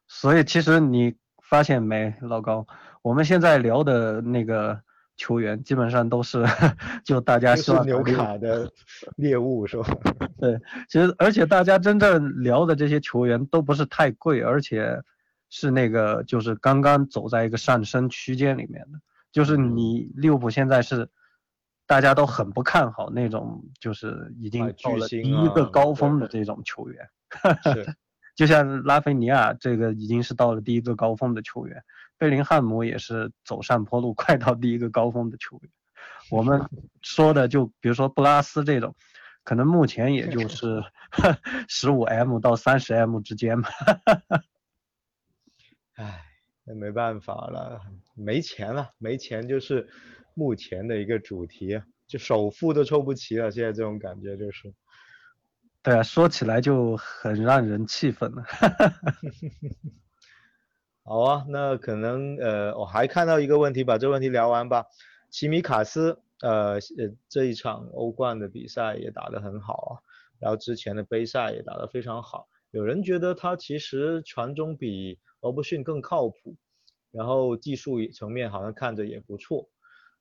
所以其实你发现没，老高，我们现在聊的那个球员，基本上都是 就大家希望纽卡的猎物是吧？对，其实而且大家真正聊的这些球员都不是太贵，而且是那个就是刚刚走在一个上升区间里面的，就是你利物浦现在是大家都很不看好那种，就是已经到了第一个高峰的这种球员。是。就像拉菲尼亚这个已经是到了第一个高峰的球员，贝林汉姆也是走上坡路，快到第一个高峰的球员。我们说的就比如说布拉斯这种，可能目前也就 是 十五 M 到三十 M 之间吧。唉，那没办法了，没钱了，没钱就是目前的一个主题，就首付都凑不齐了，现在这种感觉就是。对啊，说起来就很让人气愤了。好啊，那可能呃，我还看到一个问题，把这个问题聊完吧。齐米卡斯呃呃这一场欧冠的比赛也打得很好啊，然后之前的杯赛也打得非常好。有人觉得他其实传中比罗伯逊更靠谱，然后技术层面好像看着也不错，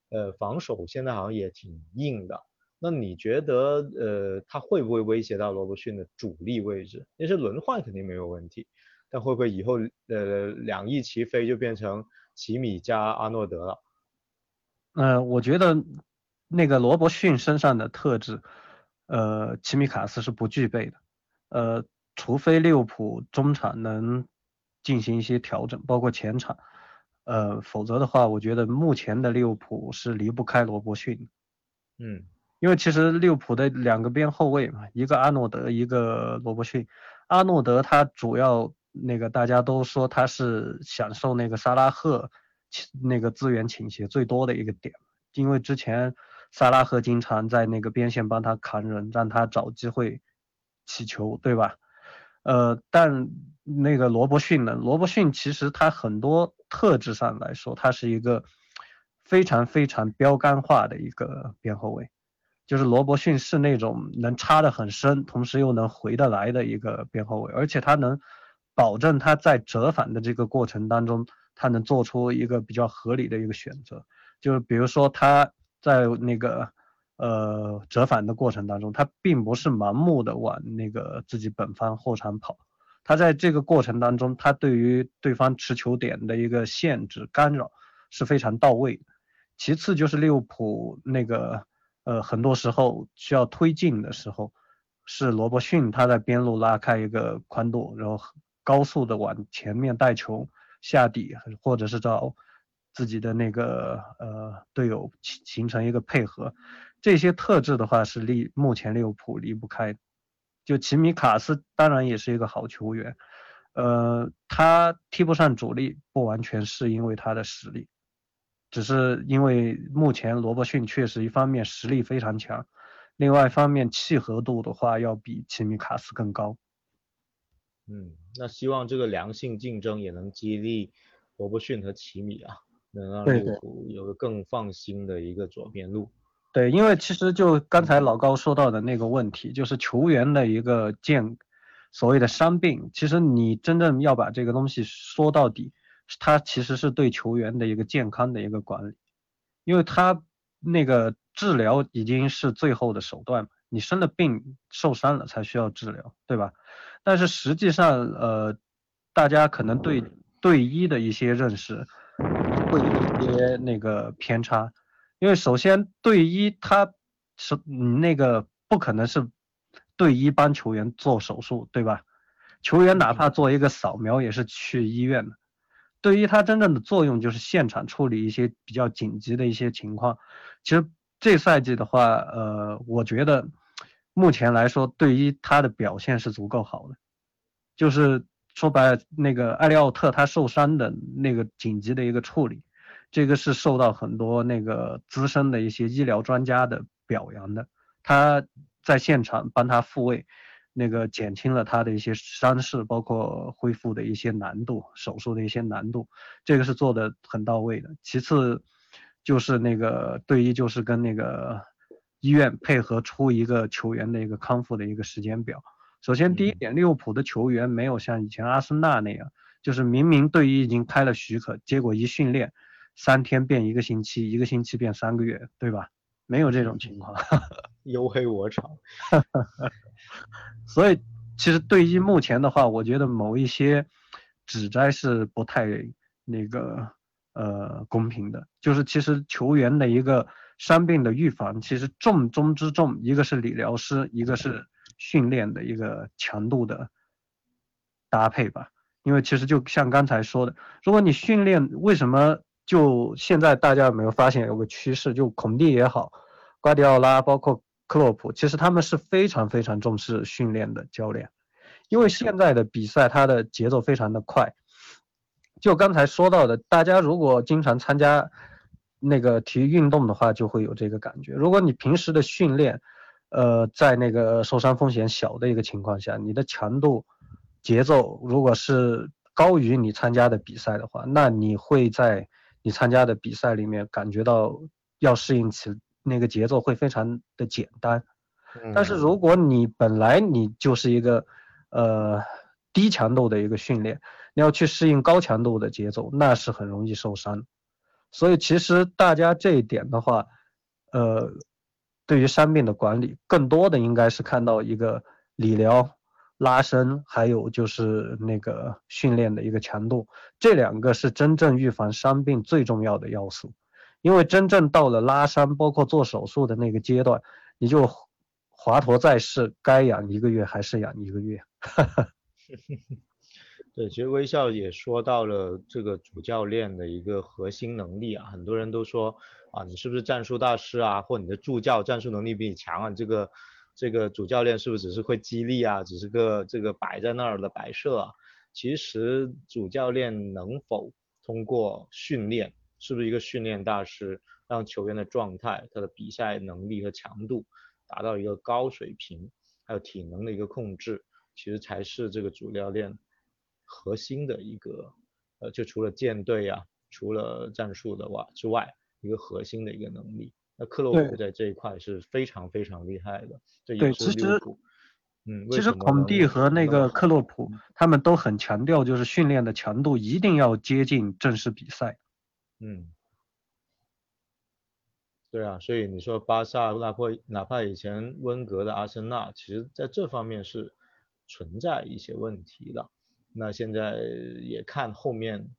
呃，防守现在好像也挺硬的。那你觉得，呃，他会不会威胁到罗伯逊的主力位置？那是轮换肯定没有问题，但会不会以后，呃，两翼齐飞就变成齐米加阿诺德了？嗯，我觉得那个罗伯逊身上的特质，呃，齐米卡斯是不具备的。呃，除非利物浦中场能进行一些调整，包括前场，呃，否则的话，我觉得目前的利物浦是离不开罗伯逊。嗯。因为其实利物浦的两个边后卫嘛，一个阿诺德，一个罗伯逊。阿诺德他主要那个大家都说他是享受那个萨拉赫那个资源倾斜最多的一个点，因为之前萨拉赫经常在那个边线帮他扛人，让他找机会起球，对吧？呃，但那个罗伯逊呢？罗伯逊其实他很多特质上来说，他是一个非常非常标杆化的一个边后卫。就是罗伯逊是那种能插得很深，同时又能回得来的一个边后卫，而且他能保证他在折返的这个过程当中，他能做出一个比较合理的一个选择。就是比如说他在那个呃折返的过程当中，他并不是盲目的往那个自己本方后场跑，他在这个过程当中，他对于对方持球点的一个限制干扰是非常到位。其次就是利物浦那个。呃，很多时候需要推进的时候，是罗伯逊他在边路拉开一个宽度，然后高速的往前面带球下底，或者是找自己的那个呃队友形形成一个配合。这些特质的话是离目前利物浦离不开。就齐米卡斯当然也是一个好球员，呃，他踢不上主力，不完全是因为他的实力。只是因为目前罗伯逊确实一方面实力非常强，另外一方面契合度的话要比齐米卡斯更高。嗯，那希望这个良性竞争也能激励罗伯逊和奇米啊，能让利物浦有个更放心的一个左边路。对，对因为其实就刚才老高说到的那个问题，就是球员的一个健所谓的伤病，其实你真正要把这个东西说到底。他其实是对球员的一个健康的一个管理，因为他那个治疗已经是最后的手段，你生了病受伤了才需要治疗，对吧？但是实际上，呃，大家可能对队医的一些认识会有一些那个偏差，因为首先队医他是那个不可能是对一帮球员做手术，对吧？球员哪怕做一个扫描也是去医院的。对于它真正的作用就是现场处理一些比较紧急的一些情况。其实这赛季的话，呃，我觉得目前来说，对于他的表现是足够好的。就是说白了，那个艾利奥特他受伤的那个紧急的一个处理，这个是受到很多那个资深的一些医疗专家的表扬的。他在现场帮他复位。那个减轻了他的一些伤势，包括恢复的一些难度，手术的一些难度，这个是做的很到位的。其次，就是那个队医就是跟那个医院配合出一个球员的一个康复的一个时间表。首先第一点，利物浦的球员没有像以前阿森纳那样，就是明明队医已经开了许可，结果一训练三天变一个星期，一个星期变三个月，对吧？没有这种情况，黝黑我长。所以其实对于目前的话，我觉得某一些指摘是不太那个呃公平的。就是其实球员的一个伤病的预防，其实重中之重，一个是理疗师，一个是训练的一个强度的搭配吧。因为其实就像刚才说的，如果你训练，为什么就现在大家有没有发现有个趋势，就孔蒂也好，瓜迪奥拉，包括克洛普，其实他们是非常非常重视训练的教练，因为现在的比赛它的节奏非常的快，就刚才说到的，大家如果经常参加那个体育运动的话，就会有这个感觉。如果你平时的训练，呃，在那个受伤风险小的一个情况下，你的强度。节奏如果是高于你参加的比赛的话，那你会在你参加的比赛里面感觉到要适应起那个节奏会非常的简单。但是如果你本来你就是一个呃低强度的一个训练，你要去适应高强度的节奏，那是很容易受伤。所以其实大家这一点的话，呃，对于伤病的管理，更多的应该是看到一个理疗。拉伸还有就是那个训练的一个强度，这两个是真正预防伤病最重要的要素。因为真正到了拉伤，包括做手术的那个阶段，你就华佗在世，该养一个月还是养一个月。对，其实微笑也说到了这个主教练的一个核心能力啊，很多人都说啊，你是不是战术大师啊，或你的助教战术能力比你强啊，这个。这个主教练是不是只是会激励啊？只是个这个摆在那儿的摆设啊？其实主教练能否通过训练，是不是一个训练大师，让球员的状态、他的比赛能力和强度达到一个高水平，还有体能的一个控制，其实才是这个主教练核心的一个，呃，就除了舰队啊，除了战术的话之外，一个核心的一个能力。那克洛普在这一块是非常非常厉害的，这也是利物浦。嗯，其实孔蒂和那个克洛普他们都很强调，就是训练的强度一定要接近正式比赛。嗯，对啊，所以你说巴萨、哪怕哪怕以前温格的阿森纳，其实在这方面是存在一些问题的。那现在也看后面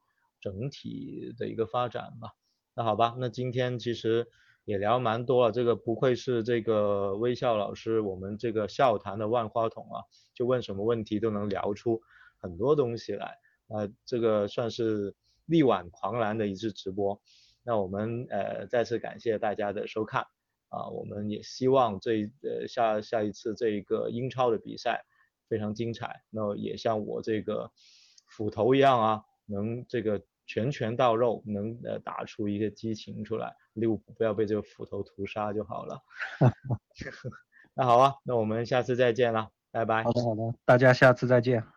整体的一个发展吧。那好吧，那今天其实。也聊蛮多了，这个不愧是这个微笑老师，我们这个笑谈的万花筒啊，就问什么问题都能聊出很多东西来，呃，这个算是力挽狂澜的一次直播。那我们呃再次感谢大家的收看啊，我们也希望这呃下下一次这个英超的比赛非常精彩，那也像我这个斧头一样啊，能这个。拳拳到肉，能呃打出一个激情出来，利物浦不要被这个斧头屠杀就好了。那好啊，那我们下次再见了，拜拜。好的好的，大家下次再见。